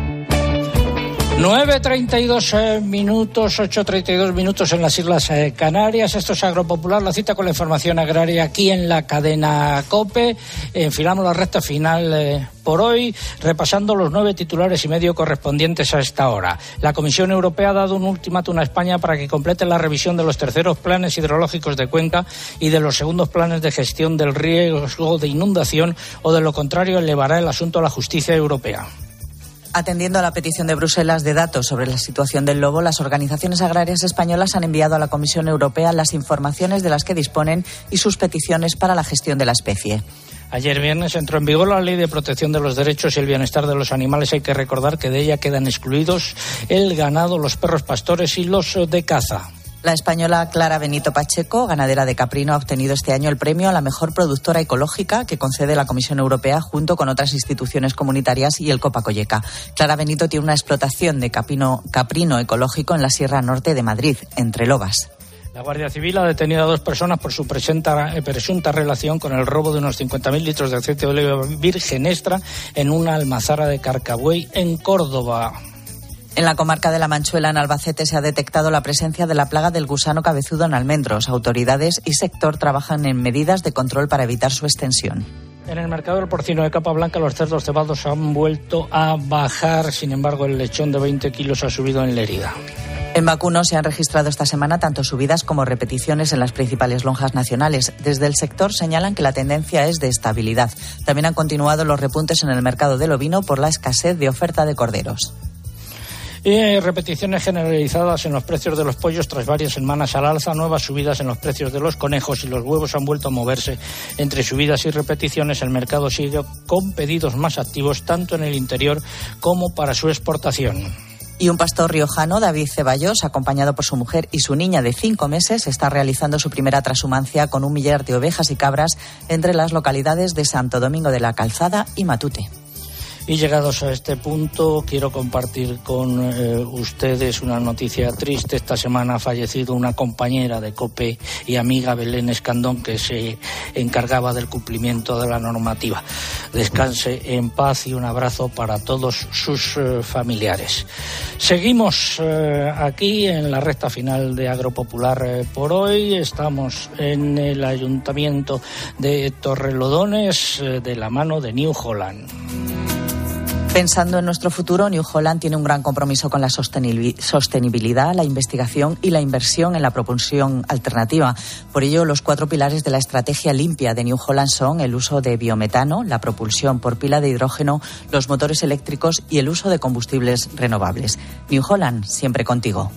9.32 eh, minutos, 8.32 minutos en las Islas eh, Canarias. Esto es Agropopular, la cita con la información agraria aquí en la cadena COPE. Enfilamos la recta final eh, por hoy, repasando los nueve titulares y medio correspondientes a esta hora. La Comisión Europea ha dado un ultimátum a España para que complete la revisión de los terceros planes hidrológicos de cuenca y de los segundos planes de gestión del riesgo de inundación o de lo contrario elevará el asunto a la justicia europea. Atendiendo a la petición de Bruselas de datos sobre la situación del lobo, las organizaciones agrarias españolas han enviado a la Comisión Europea las informaciones de las que disponen y sus peticiones para la gestión de la especie. Ayer viernes entró en vigor la Ley de Protección de los Derechos y el Bienestar de los Animales. Hay que recordar que de ella quedan excluidos el ganado, los perros pastores y los de caza. La española Clara Benito Pacheco, ganadera de caprino, ha obtenido este año el premio a la mejor productora ecológica que concede la Comisión Europea junto con otras instituciones comunitarias y el Copa Colleca. Clara Benito tiene una explotación de caprino ecológico en la Sierra Norte de Madrid, entre Lobas. La Guardia Civil ha detenido a dos personas por su presunta, eh, presunta relación con el robo de unos 50.000 litros de aceite de oliva virgen extra en una almazara de Carcabuey, en Córdoba. En la comarca de La Manchuela, en Albacete, se ha detectado la presencia de la plaga del gusano cabezudo en almendros. Autoridades y sector trabajan en medidas de control para evitar su extensión. En el mercado del porcino de capa blanca los cerdos cebados han vuelto a bajar, sin embargo el lechón de 20 kilos ha subido en la herida. En vacuno se han registrado esta semana tanto subidas como repeticiones en las principales lonjas nacionales. Desde el sector señalan que la tendencia es de estabilidad. También han continuado los repuntes en el mercado del ovino por la escasez de oferta de corderos. Repeticiones generalizadas en los precios de los pollos tras varias semanas al alza, nuevas subidas en los precios de los conejos y los huevos han vuelto a moverse. Entre subidas y repeticiones, el mercado sigue con pedidos más activos tanto en el interior como para su exportación. Y un pastor riojano, David Ceballos, acompañado por su mujer y su niña de cinco meses, está realizando su primera transhumancia con un millar de ovejas y cabras entre las localidades de Santo Domingo de la Calzada y Matute. Y llegados a este punto, quiero compartir con eh, ustedes una noticia triste. Esta semana ha fallecido una compañera de COPE y amiga Belén Escandón, que se encargaba del cumplimiento de la normativa. Descanse en paz y un abrazo para todos sus eh, familiares. Seguimos eh, aquí en la recta final de Agropopular por hoy. Estamos en el ayuntamiento de Torrelodones de la mano de New Holland. Pensando en nuestro futuro, New Holland tiene un gran compromiso con la sostenibil- sostenibilidad, la investigación y la inversión en la propulsión alternativa. Por ello, los cuatro pilares de la estrategia limpia de New Holland son el uso de biometano, la propulsión por pila de hidrógeno, los motores eléctricos y el uso de combustibles renovables. New Holland, siempre contigo.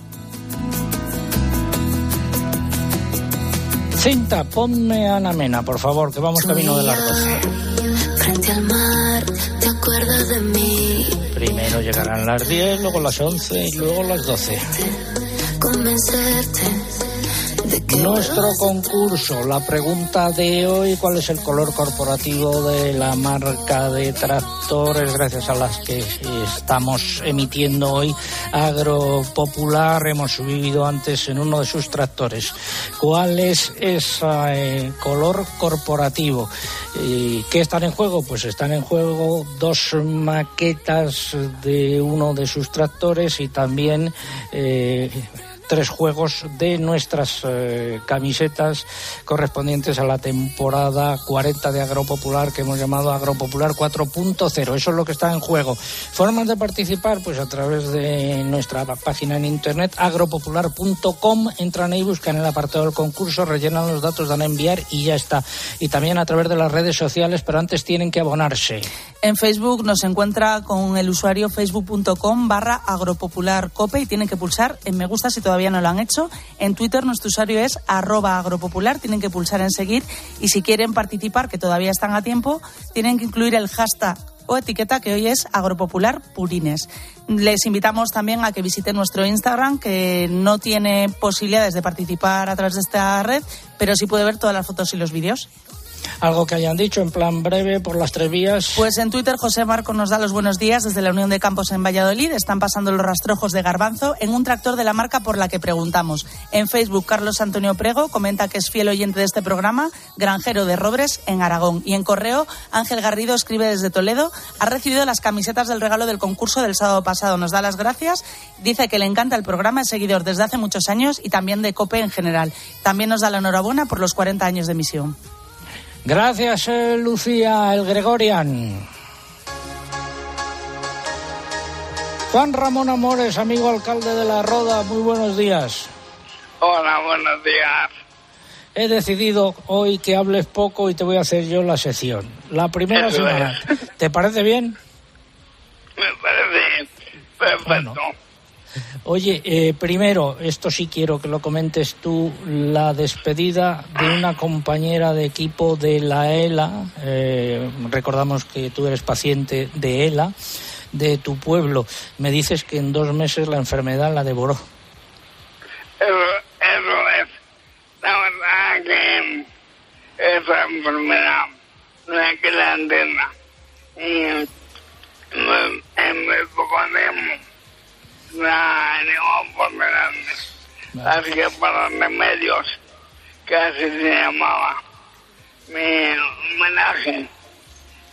Cinta, ponme a Ana Mena, por favor, que vamos camino de las 12. Frente al mar, ¿te acuerdas de mí? Primero llegarán las 10, luego las 11 y luego las 12. Convencerte Nuestro concurso, la pregunta de hoy, ¿cuál es el color corporativo de la marca de tractores gracias a las que estamos emitiendo hoy Agropopular? Hemos subido antes en uno de sus tractores. ¿Cuál es ese eh, color corporativo? ¿Y ¿Qué están en juego? Pues están en juego dos maquetas de uno de sus tractores y también... eh, tres juegos de nuestras eh, camisetas correspondientes a la temporada 40 de Agropopular que hemos llamado Agropopular 4.0. Eso es lo que está en juego. Formas de participar, pues a través de nuestra página en internet agropopular.com. Entran ahí, buscan el apartado del concurso, rellenan los datos, dan a enviar y ya está. Y también a través de las redes sociales, pero antes tienen que abonarse. En Facebook nos encuentra con el usuario facebook.com barra agropopularcope y tienen que pulsar en me gusta si todavía no lo han hecho. En Twitter nuestro usuario es arroba agropopular, tienen que pulsar en seguir y si quieren participar, que todavía están a tiempo, tienen que incluir el hashtag o etiqueta que hoy es agropopular purines. Les invitamos también a que visiten nuestro Instagram, que no tiene posibilidades de participar a través de esta red, pero sí puede ver todas las fotos y los vídeos. Algo que hayan dicho en plan breve por las tres vías. Pues en Twitter José Marco nos da los buenos días desde la Unión de Campos en Valladolid. Están pasando los rastrojos de garbanzo en un tractor de la marca por la que preguntamos. En Facebook Carlos Antonio Prego comenta que es fiel oyente de este programa, granjero de Robres en Aragón. Y en correo Ángel Garrido escribe desde Toledo, ha recibido las camisetas del regalo del concurso del sábado pasado. Nos da las gracias, dice que le encanta el programa, es seguidor desde hace muchos años y también de COPE en general. También nos da la enhorabuena por los 40 años de emisión. Gracias, eh, Lucía, el Gregorian. Juan Ramón Amores, amigo alcalde de La Roda, muy buenos días. Hola, buenos días. He decidido hoy que hables poco y te voy a hacer yo la sección. La primera Eso semana. ¿Te parece bien? Me parece perfecto. Oye, eh, primero, esto sí quiero que lo comentes tú, la despedida de una compañera de equipo de la ELA, eh, recordamos que tú eres paciente de ELA, de tu pueblo. Me dices que en dos meses la enfermedad la devoró. Eso, es. La verdad que esa enfermedad no es que la entienda. Y en muy poco por delante. Así que para remedios, que así se llamaba, mi homenaje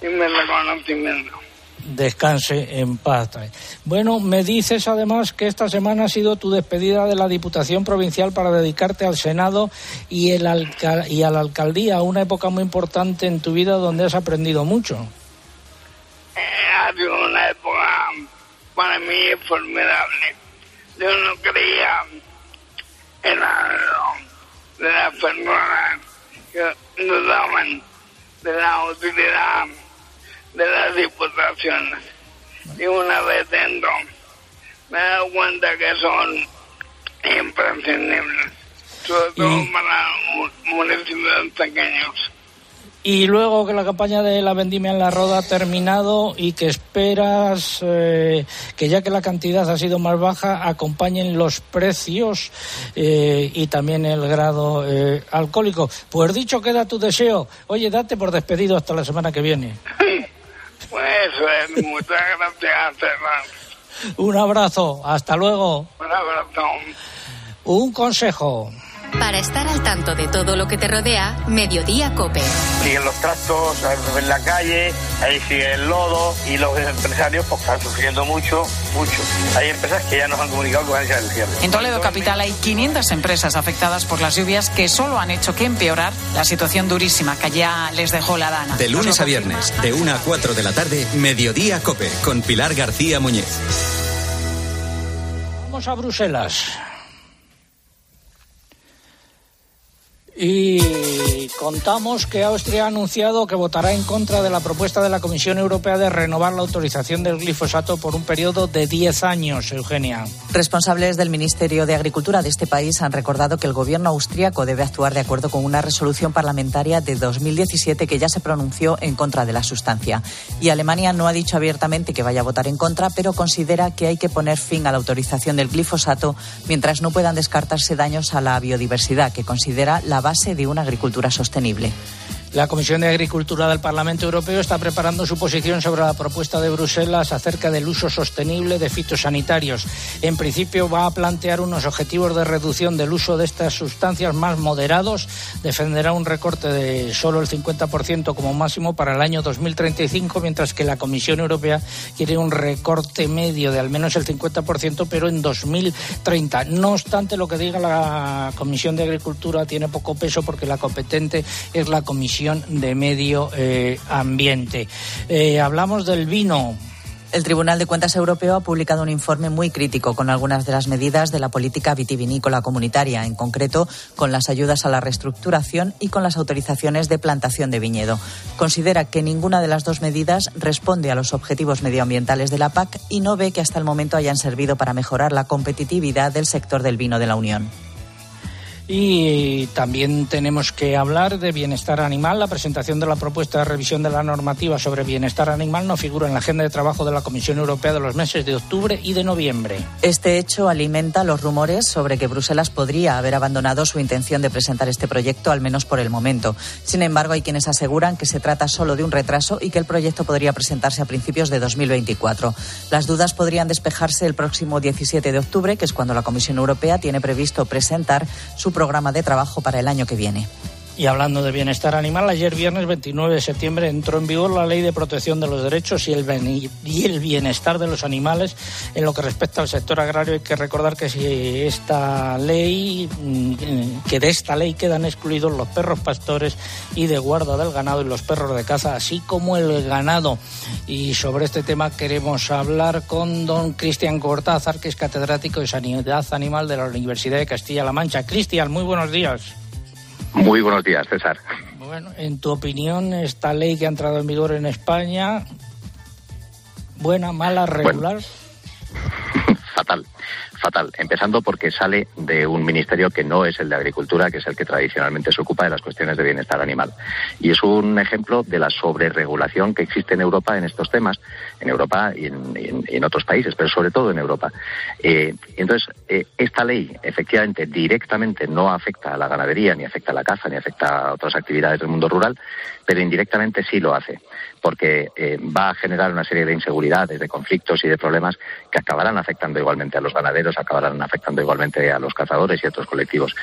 y mi reconocimiento. Descanse en paz. Bueno, me dices además que esta semana ha sido tu despedida de la Diputación Provincial para dedicarte al Senado y, el alca- y a la alcaldía, una época muy importante en tu vida donde has aprendido mucho. Eh, ha sido una época para mí formidable. yo no creía en la, de las personas que dudaban de la utilidad de las diputaciones. Y una vez dentro, me he dado cuenta que son imprescindibles, sobre todo para mu- municipios pequeños. Y luego que la campaña de la vendimia en la roda ha terminado y que esperas eh, que ya que la cantidad ha sido más baja, acompañen los precios eh, y también el grado eh, alcohólico. Pues dicho queda tu deseo. Oye, date por despedido hasta la semana que viene. Pues es, muchas gracias, César. Un abrazo, hasta luego. Un abrazo. Un consejo. Para estar al tanto de todo lo que te rodea, Mediodía Cope. siguen los tractos en la calle, ahí sigue el lodo y los empresarios pues están sufriendo mucho, mucho. Hay empresas que ya nos han comunicado que van a echar el cierre. En Toledo Capital hay 500 empresas afectadas por las lluvias que solo han hecho que empeorar la situación durísima que ya les dejó la dana. De lunes a viernes, de 1 a 4 de la tarde, Mediodía Cope, con Pilar García Muñez. Vamos a Bruselas. Y contamos que Austria ha anunciado que votará en contra de la propuesta de la Comisión Europea de renovar la autorización del glifosato por un periodo de 10 años, Eugenia. Responsables del Ministerio de Agricultura de este país han recordado que el gobierno austríaco debe actuar de acuerdo con una resolución parlamentaria de 2017 que ya se pronunció en contra de la sustancia. Y Alemania no ha dicho abiertamente que vaya a votar en contra, pero considera que hay que poner fin a la autorización del glifosato mientras no puedan descartarse daños a la biodiversidad, que considera la base de una agricultura sostenible. La Comisión de Agricultura del Parlamento Europeo está preparando su posición sobre la propuesta de Bruselas acerca del uso sostenible de fitosanitarios. En principio va a plantear unos objetivos de reducción del uso de estas sustancias más moderados. Defenderá un recorte de solo el 50% como máximo para el año 2035, mientras que la Comisión Europea quiere un recorte medio de al menos el 50%, pero en 2030. No obstante, lo que diga la Comisión de Agricultura tiene poco peso porque la competente es la Comisión de Medio eh, Ambiente. Eh, hablamos del vino. El Tribunal de Cuentas Europeo ha publicado un informe muy crítico con algunas de las medidas de la política vitivinícola comunitaria, en concreto con las ayudas a la reestructuración y con las autorizaciones de plantación de viñedo. Considera que ninguna de las dos medidas responde a los objetivos medioambientales de la PAC y no ve que hasta el momento hayan servido para mejorar la competitividad del sector del vino de la Unión. Y también tenemos que hablar de bienestar animal. La presentación de la propuesta de revisión de la normativa sobre bienestar animal no figura en la agenda de trabajo de la Comisión Europea de los meses de octubre y de noviembre. Este hecho alimenta los rumores sobre que Bruselas podría haber abandonado su intención de presentar este proyecto, al menos por el momento. Sin embargo, hay quienes aseguran que se trata solo de un retraso y que el proyecto podría presentarse a principios de 2024. Las dudas podrían despejarse el próximo 17 de octubre, que es cuando la Comisión Europea tiene previsto presentar su programa de trabajo para el año que viene. Y hablando de bienestar animal, ayer viernes 29 de septiembre entró en vigor la Ley de Protección de los Derechos y el, y el Bienestar de los Animales. En lo que respecta al sector agrario, hay que recordar que si esta ley, mm, que de esta ley quedan excluidos los perros pastores y de guarda del ganado y los perros de caza, así como el ganado. Y sobre este tema queremos hablar con don Cristian Cortázar, que es catedrático de Sanidad Animal de la Universidad de Castilla-La Mancha. Cristian, muy buenos días. Muy buenos días, César. Bueno, en tu opinión, esta ley que ha entrado en vigor en España, buena, mala, regular. Fatal, fatal. Empezando porque sale de un ministerio que no es el de Agricultura, que es el que tradicionalmente se ocupa de las cuestiones de bienestar animal. Y es un ejemplo de la sobreregulación que existe en Europa en estos temas, en Europa y en, otros países, pero sobre todo en Europa. Eh, entonces, eh, esta ley efectivamente directamente no afecta a la ganadería, ni afecta a la caza, ni afecta a otras actividades del mundo rural, pero indirectamente sí lo hace, porque eh, va a generar una serie de inseguridades, de conflictos y de problemas que acabarán afectando igualmente a los ganaderos, acabarán afectando igualmente a los cazadores y a otros colectivos.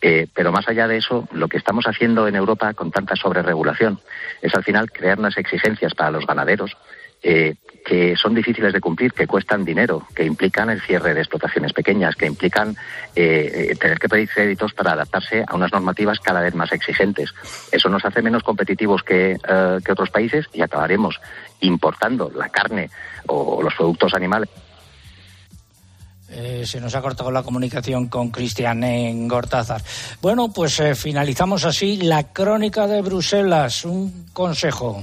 Eh, pero más allá de eso, lo que estamos haciendo en Europa con tanta sobreregulación es al final crear unas exigencias para los ganaderos eh, que son difíciles de cumplir, que cuestan dinero, que implican el cierre de explotaciones pequeñas, que implican eh, eh, tener que pedir créditos para adaptarse a unas normativas cada vez más exigentes. Eso nos hace menos competitivos que, eh, que otros países y acabaremos importando la carne o los productos animales Eh, se nos ha cortado la comunicación con Cristian en Gortázar. Bueno, pues finalizamos así la crónica de Bruselas. Un consejo.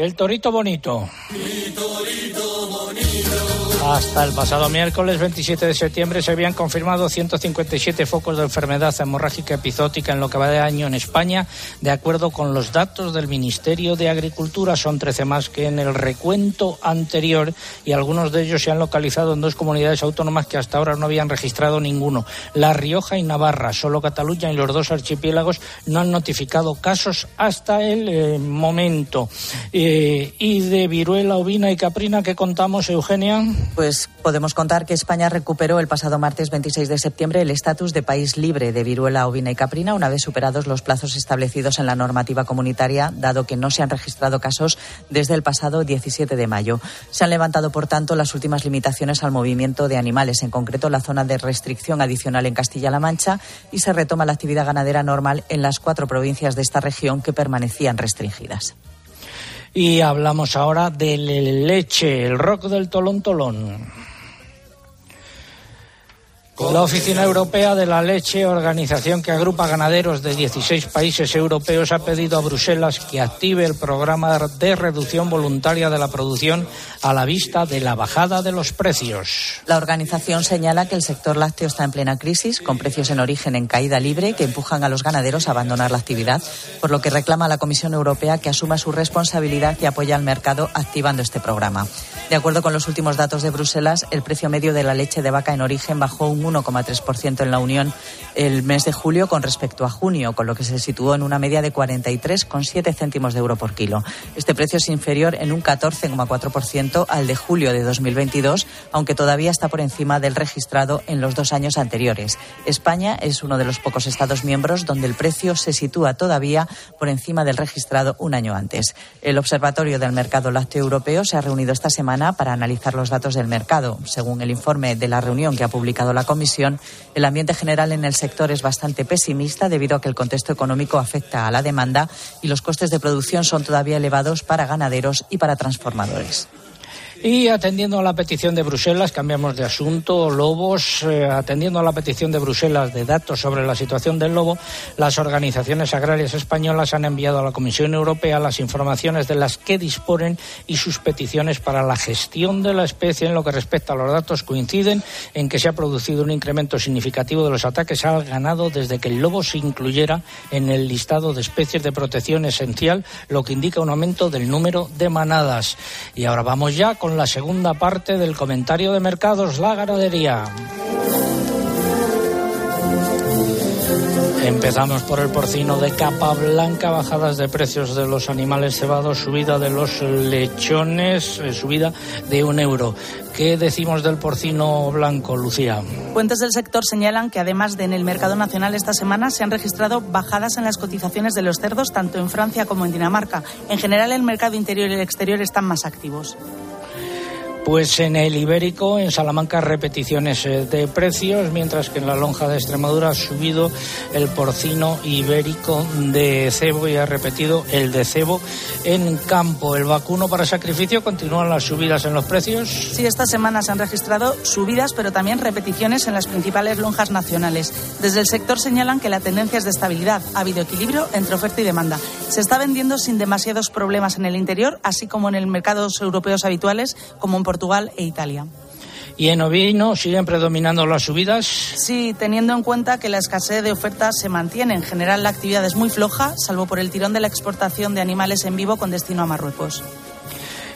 El torito bonito. Hasta el pasado miércoles 27 de septiembre se habían confirmado 157 focos de enfermedad hemorrágica epizótica en lo que va de año en España, de acuerdo con los datos del Ministerio de Agricultura. Son 13 más que en el recuento anterior y algunos de ellos se han localizado en dos comunidades autónomas que hasta ahora no habían registrado ninguno. La Rioja y Navarra. Solo Cataluña y los dos archipiélagos no han notificado casos hasta el eh, momento. Eh, y de viruela ovina y caprina, ¿qué contamos, Eugenia? Pues podemos contar que España recuperó el pasado martes 26 de septiembre el estatus de país libre de viruela ovina y caprina una vez superados los plazos establecidos en la normativa comunitaria, dado que no se han registrado casos desde el pasado 17 de mayo. Se han levantado, por tanto, las últimas limitaciones al movimiento de animales, en concreto la zona de restricción adicional en Castilla-La Mancha, y se retoma la actividad ganadera normal en las cuatro provincias de esta región que permanecían restringidas. Y hablamos ahora de leche, el rock del tolón tolón. La Oficina Europea de la Leche, organización que agrupa ganaderos de 16 países europeos, ha pedido a Bruselas que active el programa de reducción voluntaria de la producción a la vista de la bajada de los precios. La organización señala que el sector lácteo está en plena crisis, con precios en origen en caída libre que empujan a los ganaderos a abandonar la actividad, por lo que reclama a la Comisión Europea que asuma su responsabilidad y apoya al mercado activando este programa. De acuerdo con los últimos datos de Bruselas, el precio medio de la leche de vaca en origen bajó un 1,3% en la Unión el mes de julio con respecto a junio, con lo que se situó en una media de 43,7 céntimos de euro por kilo. Este precio es inferior en un 14,4% al de julio de 2022, aunque todavía está por encima del registrado en los dos años anteriores. España es uno de los pocos Estados miembros donde el precio se sitúa todavía por encima del registrado un año antes. El Observatorio del Mercado Lácteo Europeo se ha reunido esta semana para analizar los datos del mercado. Según el informe de la reunión que ha publicado la Comisión, el ambiente general en el sector es bastante pesimista debido a que el contexto económico afecta a la demanda y los costes de producción son todavía elevados para ganaderos y para transformadores. Y atendiendo a la petición de Bruselas, cambiamos de asunto, lobos, eh, atendiendo a la petición de Bruselas de datos sobre la situación del lobo, las organizaciones agrarias españolas han enviado a la Comisión Europea las informaciones de las que disponen y sus peticiones para la gestión de la especie en lo que respecta a los datos coinciden en que se ha producido un incremento significativo de los ataques al ganado desde que el lobo se incluyera en el listado de especies de protección esencial, lo que indica un aumento del número de manadas. Y ahora vamos ya con la segunda parte del comentario de mercados, la ganadería. Empezamos por el porcino de capa blanca, bajadas de precios de los animales cebados, subida de los lechones, eh, subida de un euro. ¿Qué decimos del porcino blanco, Lucía? Fuentes del sector señalan que además de en el mercado nacional esta semana se han registrado bajadas en las cotizaciones de los cerdos tanto en Francia como en Dinamarca. En general el mercado interior y el exterior están más activos. Pues en el ibérico, en Salamanca, repeticiones eh, de precios, mientras que en la lonja de Extremadura ha subido el porcino ibérico de cebo y ha repetido el de cebo en campo. El vacuno para sacrificio continúan las subidas en los precios. Sí, esta semana se han registrado subidas, pero también repeticiones en las principales lonjas nacionales. Desde el sector señalan que la tendencia es de estabilidad. Ha habido equilibrio entre oferta y demanda. Se está vendiendo sin demasiados problemas en el interior, así como en el mercados europeos habituales, como en Portugal e Italia. ¿Y en ovino siguen predominando las subidas? Sí, teniendo en cuenta que la escasez de ofertas se mantiene. En general, la actividad es muy floja, salvo por el tirón de la exportación de animales en vivo con destino a Marruecos.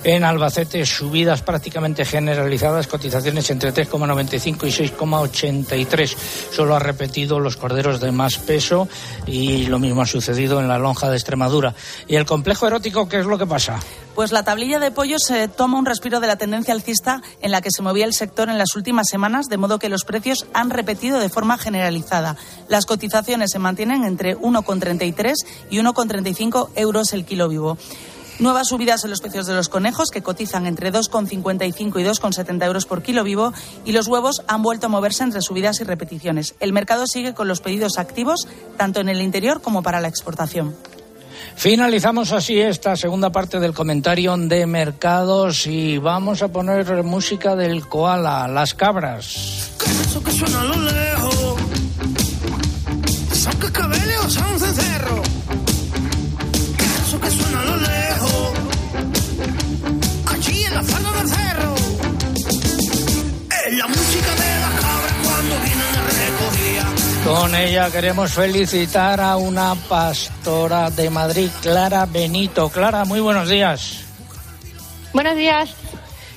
En Albacete, subidas prácticamente generalizadas, cotizaciones entre 3,95 y 6,83. Solo ha repetido los corderos de más peso y lo mismo ha sucedido en la lonja de Extremadura. ¿Y el complejo erótico qué es lo que pasa? Pues la tablilla de pollo se toma un respiro de la tendencia alcista en la que se movía el sector en las últimas semanas, de modo que los precios han repetido de forma generalizada. Las cotizaciones se mantienen entre 1,33 y 1,35 euros el kilo vivo. Nuevas subidas en los precios de los conejos, que cotizan entre 2,55 y 2,70 euros por kilo vivo, y los huevos han vuelto a moverse entre subidas y repeticiones. El mercado sigue con los pedidos activos, tanto en el interior como para la exportación. Finalizamos así esta segunda parte del comentario de mercados y vamos a poner música del koala, las cabras. Eso que suena a lo lejos. ¿Son cascabeles o Con ella queremos felicitar a una pastora de Madrid, Clara Benito. Clara, muy buenos días. Buenos días.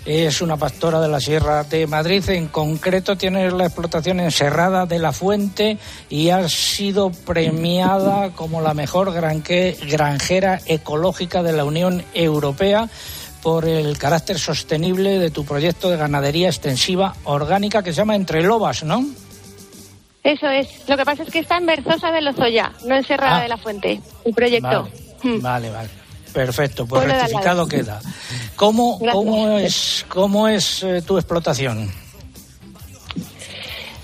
Es una pastora de la Sierra de Madrid. En concreto, tiene la explotación encerrada de la fuente y ha sido premiada como la mejor granjera ecológica de la Unión Europea por el carácter sostenible de tu proyecto de ganadería extensiva orgánica que se llama Entre Lobas, ¿no? Eso es. Lo que pasa es que está en Berzosa de Lozoya, no en Serra Ah. de la Fuente, el proyecto. Vale, vale, vale. Perfecto, pues Pueblo rectificado queda. ¿Cómo, cómo es, cómo es eh, tu explotación?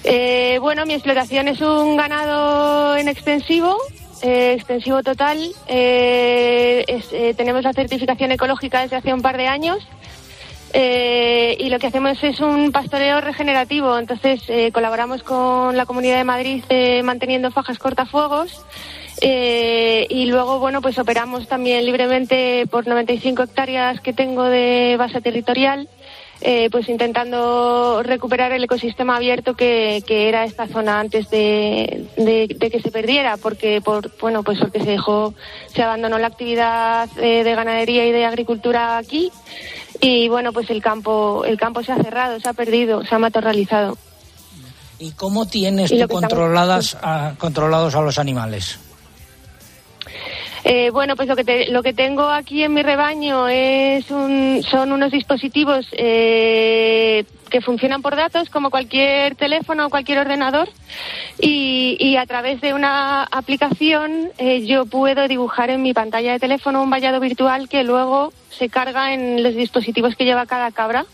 Eh, bueno, mi explotación es un ganado en extensivo, eh, extensivo total. Eh, es- eh, tenemos la certificación ecológica desde hace un par de años. Eh, y lo que hacemos es un pastoreo regenerativo. Entonces, eh, colaboramos con la Comunidad de Madrid eh, manteniendo fajas cortafuegos. Eh, y luego, bueno, pues operamos también libremente por 95 hectáreas que tengo de base territorial, eh, pues intentando recuperar el ecosistema abierto que, era esta zona antes de, de- que se perdiera, porque por, bueno, pues porque se dejó, se abandonó la actividad de ganadería y de agricultura aquí. Y bueno, pues el campo, el campo se ha cerrado, se ha perdido, se ha matorralizado. ¿Y cómo tienes Y tú estamos- controladas a- controlados a los animales? Eh, bueno, pues lo que, te- lo que tengo aquí en mi rebaño es un, son unos dispositivos eh, que funcionan por datos como cualquier teléfono o cualquier ordenador y, a través de una aplicación eh, yo puedo dibujar en mi pantalla de teléfono un vallado virtual que luego se carga en los dispositivos que lleva cada cabra.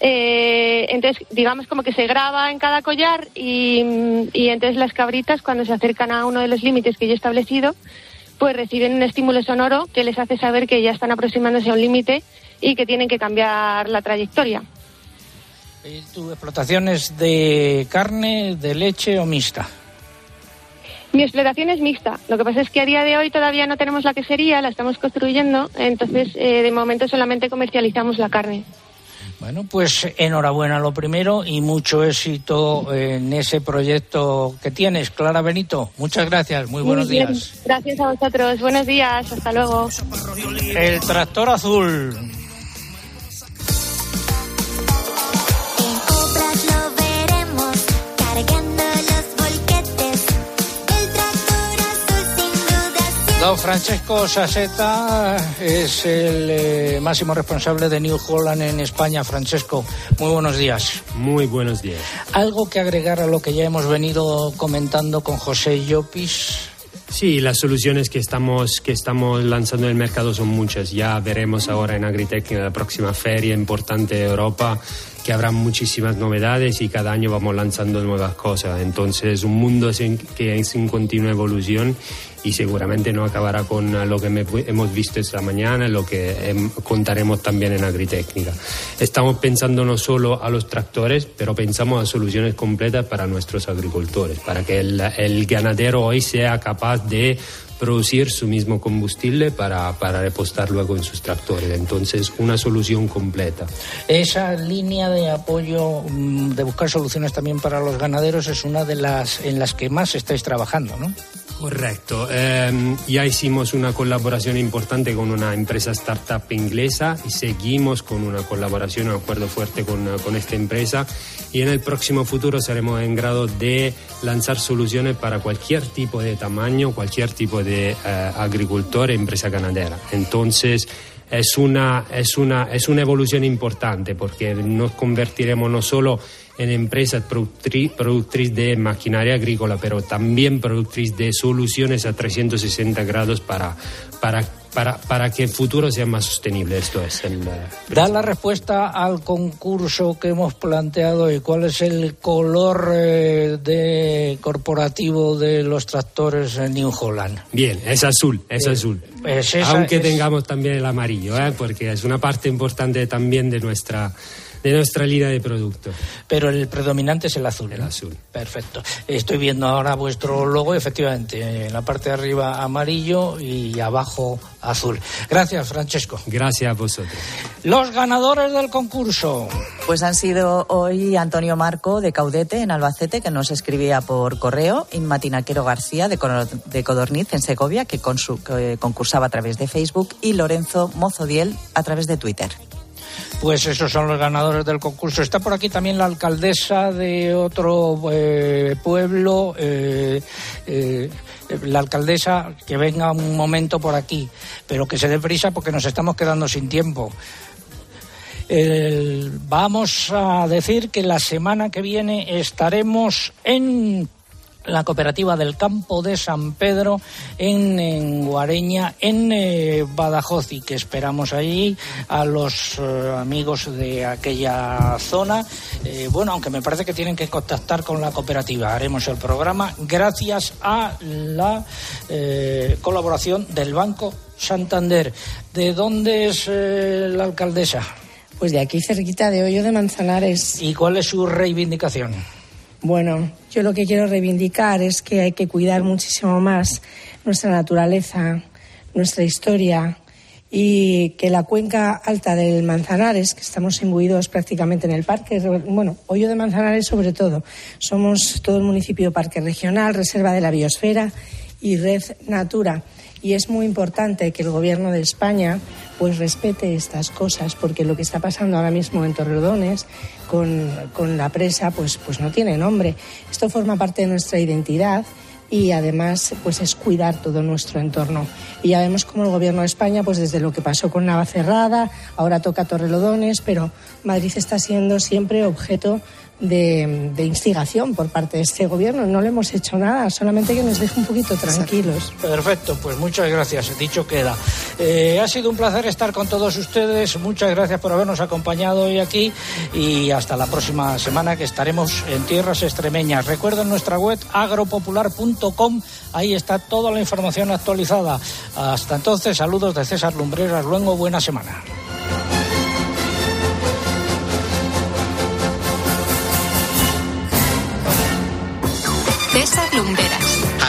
Eh, entonces, digamos como que se graba en cada collar y, y entonces las cabritas cuando se acercan a uno de los límites que yo he establecido, pues reciben un estímulo sonoro que les hace saber que ya están aproximándose a un límite y que tienen que cambiar la trayectoria. Eh, ¿Tu explotación es de carne, de leche o mixta? Mi explotación es mixta. Lo que pasa es que a día de hoy todavía no tenemos la quesería, la estamos construyendo, entonces eh, de momento solamente comercializamos la carne. Bueno, pues enhorabuena lo primero y mucho éxito en ese proyecto que tienes, Clara Benito. Muchas gracias, muy buenos Muy días. Gracias a vosotros. Buenos días. Hasta luego. El tractor azul. Don Francesco Saseta es el eh, máximo responsable de New Holland en España. Francesco, muy buenos días. Muy buenos días. ¿Algo que agregar a lo que ya hemos venido comentando con José Llopis? Sí, las soluciones que estamos, que estamos lanzando en el mercado son muchas. Ya veremos ahora en Agritech, en la próxima feria importante de Europa, que habrá muchísimas novedades y cada año vamos lanzando nuevas cosas. Entonces, un mundo sin- que es en continua evolución y seguramente no acabará con lo que me- hemos visto esta mañana, lo que em, contaremos también en Agritécnica. Estamos pensando no solo a los tractores, pero pensamos a soluciones completas para nuestros agricultores, para que el, el ganadero hoy sea capaz de producir su mismo combustible para, para repostar luego en sus tractores. Entonces, una solución completa. Esa línea de apoyo, mm, de buscar soluciones también para los ganaderos, es una de las en las que más estáis trabajando, ¿no? Correcto. Eh, ya hicimos una colaboración importante con una empresa startup inglesa y seguimos con una colaboración, un acuerdo fuerte con, con esta empresa y en el próximo futuro seremos en grado de lanzar soluciones para cualquier tipo de tamaño, cualquier tipo de eh, agricultor empresa ganadera. Entonces, es una, es, una, es una evolución importante porque nos convertiremos no solo en empresas productri- productriz de maquinaria agrícola, pero también productriz de soluciones a 360 grados para, para, para, para que el futuro sea más sostenible. Esto es el, eh, Da la respuesta al concurso que hemos planteado y cuál es el color eh, de corporativo de los tractores en New Holland. Bien, es azul, es Bien. azul. Pues esa Aunque es- tengamos también el amarillo, ¿eh? porque es una parte importante también de nuestra, de nuestra línea de producto. Pero el predominante es el azul. El azul. Perfecto. Estoy viendo ahora vuestro logo, efectivamente, en la parte de arriba amarillo y abajo azul. Gracias, Francesco. Gracias a vosotros. Los ganadores del concurso. Pues han sido hoy Antonio Marco de Caudete en Albacete, que nos escribía por correo, Inma Tinaquero García de, Coro- de Codorniz en Segovia, que, que concursaba a través de Facebook, y Lorenzo Mozodiel a través de Twitter. Pues esos son los ganadores del concurso. Está por aquí también la alcaldesa de otro eh, pueblo, eh, eh, la alcaldesa que venga un momento por aquí, pero que se dé prisa porque nos estamos quedando sin tiempo. Vamos a decir que la semana que viene estaremos en la cooperativa del campo de San Pedro en, en Guareña, en eh, Badajoz, y que esperamos allí a los eh, amigos de aquella zona. Eh, bueno, aunque me parece que tienen que contactar con la cooperativa. Haremos el programa gracias a la eh, colaboración del Banco Santander. ¿De dónde es la alcaldesa? Pues de aquí cerquita de Hoyo de Manzanares. ¿Y cuál es su reivindicación? Bueno, yo lo que quiero reivindicar es que hay que cuidar muchísimo más nuestra naturaleza, nuestra historia y que la cuenca alta del Manzanares, que estamos imbuidos prácticamente en el parque, bueno, Hoyo de Manzanares sobre todo, somos todo el municipio parque regional, reserva de la biosfera y red Natura. Y es muy importante que el Gobierno de España pues respete estas cosas, porque lo que está pasando ahora mismo en Torrelodones con, con la presa pues, pues no tiene nombre. Esto forma parte de nuestra identidad y además pues es cuidar todo nuestro entorno. Y ya vemos cómo el Gobierno de España, pues desde lo que pasó con Navacerrada, ahora toca Torrelodones, pero Madrid está siendo siempre objeto de, de instigación por parte de este Gobierno. No le hemos hecho nada, solamente que nos deje un poquito tranquilos. Perfecto, pues muchas gracias. Dicho queda. Eh, ha sido un placer estar con todos ustedes. Muchas gracias por habernos acompañado hoy aquí y hasta la próxima semana que estaremos en tierras extremeñas. Recuerden nuestra web agropopular.com. Ahí está toda la información actualizada. Hasta entonces, saludos de César Lumbreras. Luego, buena semana.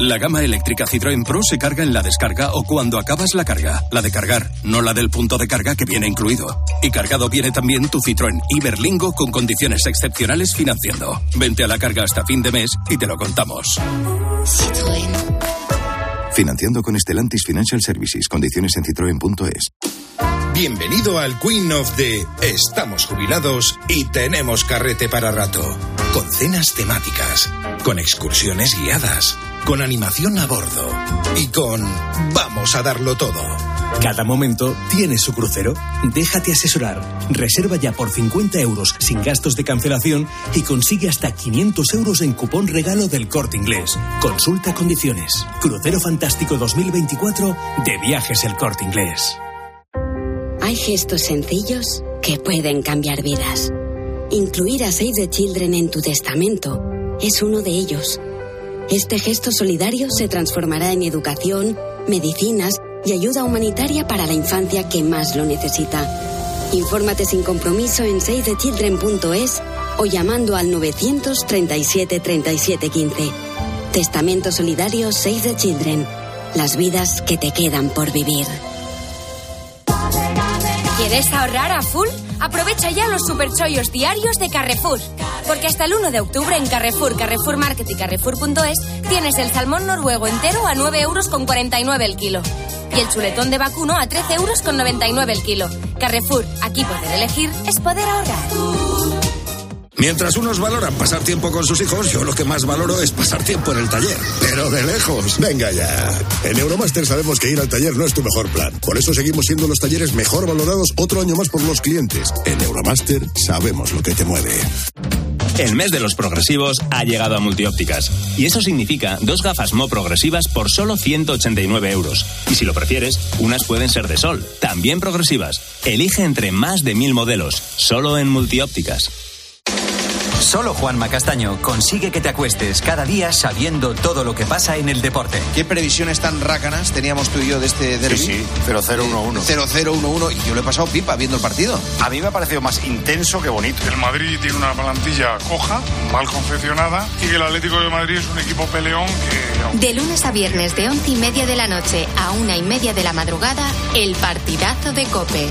La gama eléctrica Citroën Pro se carga en la descarga o cuando acabas la carga. La de cargar, no la del punto de carga que viene incluido. Y cargado viene también tu Citroën Iberlingo con condiciones excepcionales financiando. Vente a la carga hasta fin de mes y te lo contamos. Financiando con Estelantis Financial Services. Condiciones en citroen.es. Bienvenido al Queen of the Estamos jubilados y tenemos carrete para rato. Con cenas temáticas, con excursiones guiadas, con animación a bordo y con Vamos a darlo todo. Cada momento tiene su crucero. Déjate asesorar. Reserva ya por 50 euros sin gastos de cancelación y consigue hasta 500 euros en cupón regalo del corte inglés. Consulta condiciones. Crucero Fantástico 2024 de Viajes El Corte Inglés. Hay gestos sencillos que pueden cambiar vidas. Incluir a Save the Children en tu testamento es uno de ellos. Este gesto solidario se transformará en educación, medicinas y ayuda humanitaria para la infancia que más lo necesita. Infórmate sin compromiso en savethechildren.es o llamando al 937 37 15. Testamento Solidario Save the Children. Las vidas que te quedan por vivir. ¿Quieres ahorrar a full? Aprovecha ya los superchollos diarios de Carrefour. Porque hasta el 1 de octubre en Carrefour, Carrefour Market y Carrefour.es tienes el salmón noruego entero a 9 euros con 49 el kilo. Y el chuletón de vacuno a 13 euros con 99 el kilo. Carrefour, aquí poder elegir es poder ahorrar. Mientras unos valoran pasar tiempo con sus hijos, yo lo que más valoro es pasar tiempo en el taller. Pero de lejos. Venga ya. En Euromaster sabemos que ir al taller no es tu mejor plan. Por eso seguimos siendo los talleres mejor valorados otro año más por los clientes. En Euromaster sabemos lo que te mueve. El mes de los progresivos ha llegado a Multiópticas. Y eso significa dos gafas Mo progresivas por solo 189 euros. Y si lo prefieres, unas pueden ser de sol, también progresivas. Elige entre más de mil modelos, solo en Multiópticas. Solo Juanma Castaño consigue que te acuestes cada día sabiendo todo lo que pasa en el deporte. ¿Qué previsiones tan rácanas teníamos tú y yo de este derbi? Sí, sí, 0-0-1-1. 0-0-1-1 y yo lo he pasado pipa viendo el partido. A mí me ha parecido más intenso que bonito. El Madrid tiene una plantilla coja, mal confeccionada y que el Atlético de Madrid es un equipo peleón que... De lunes a viernes de once y media de la noche a una y media de la madrugada, el partidazo de Cope.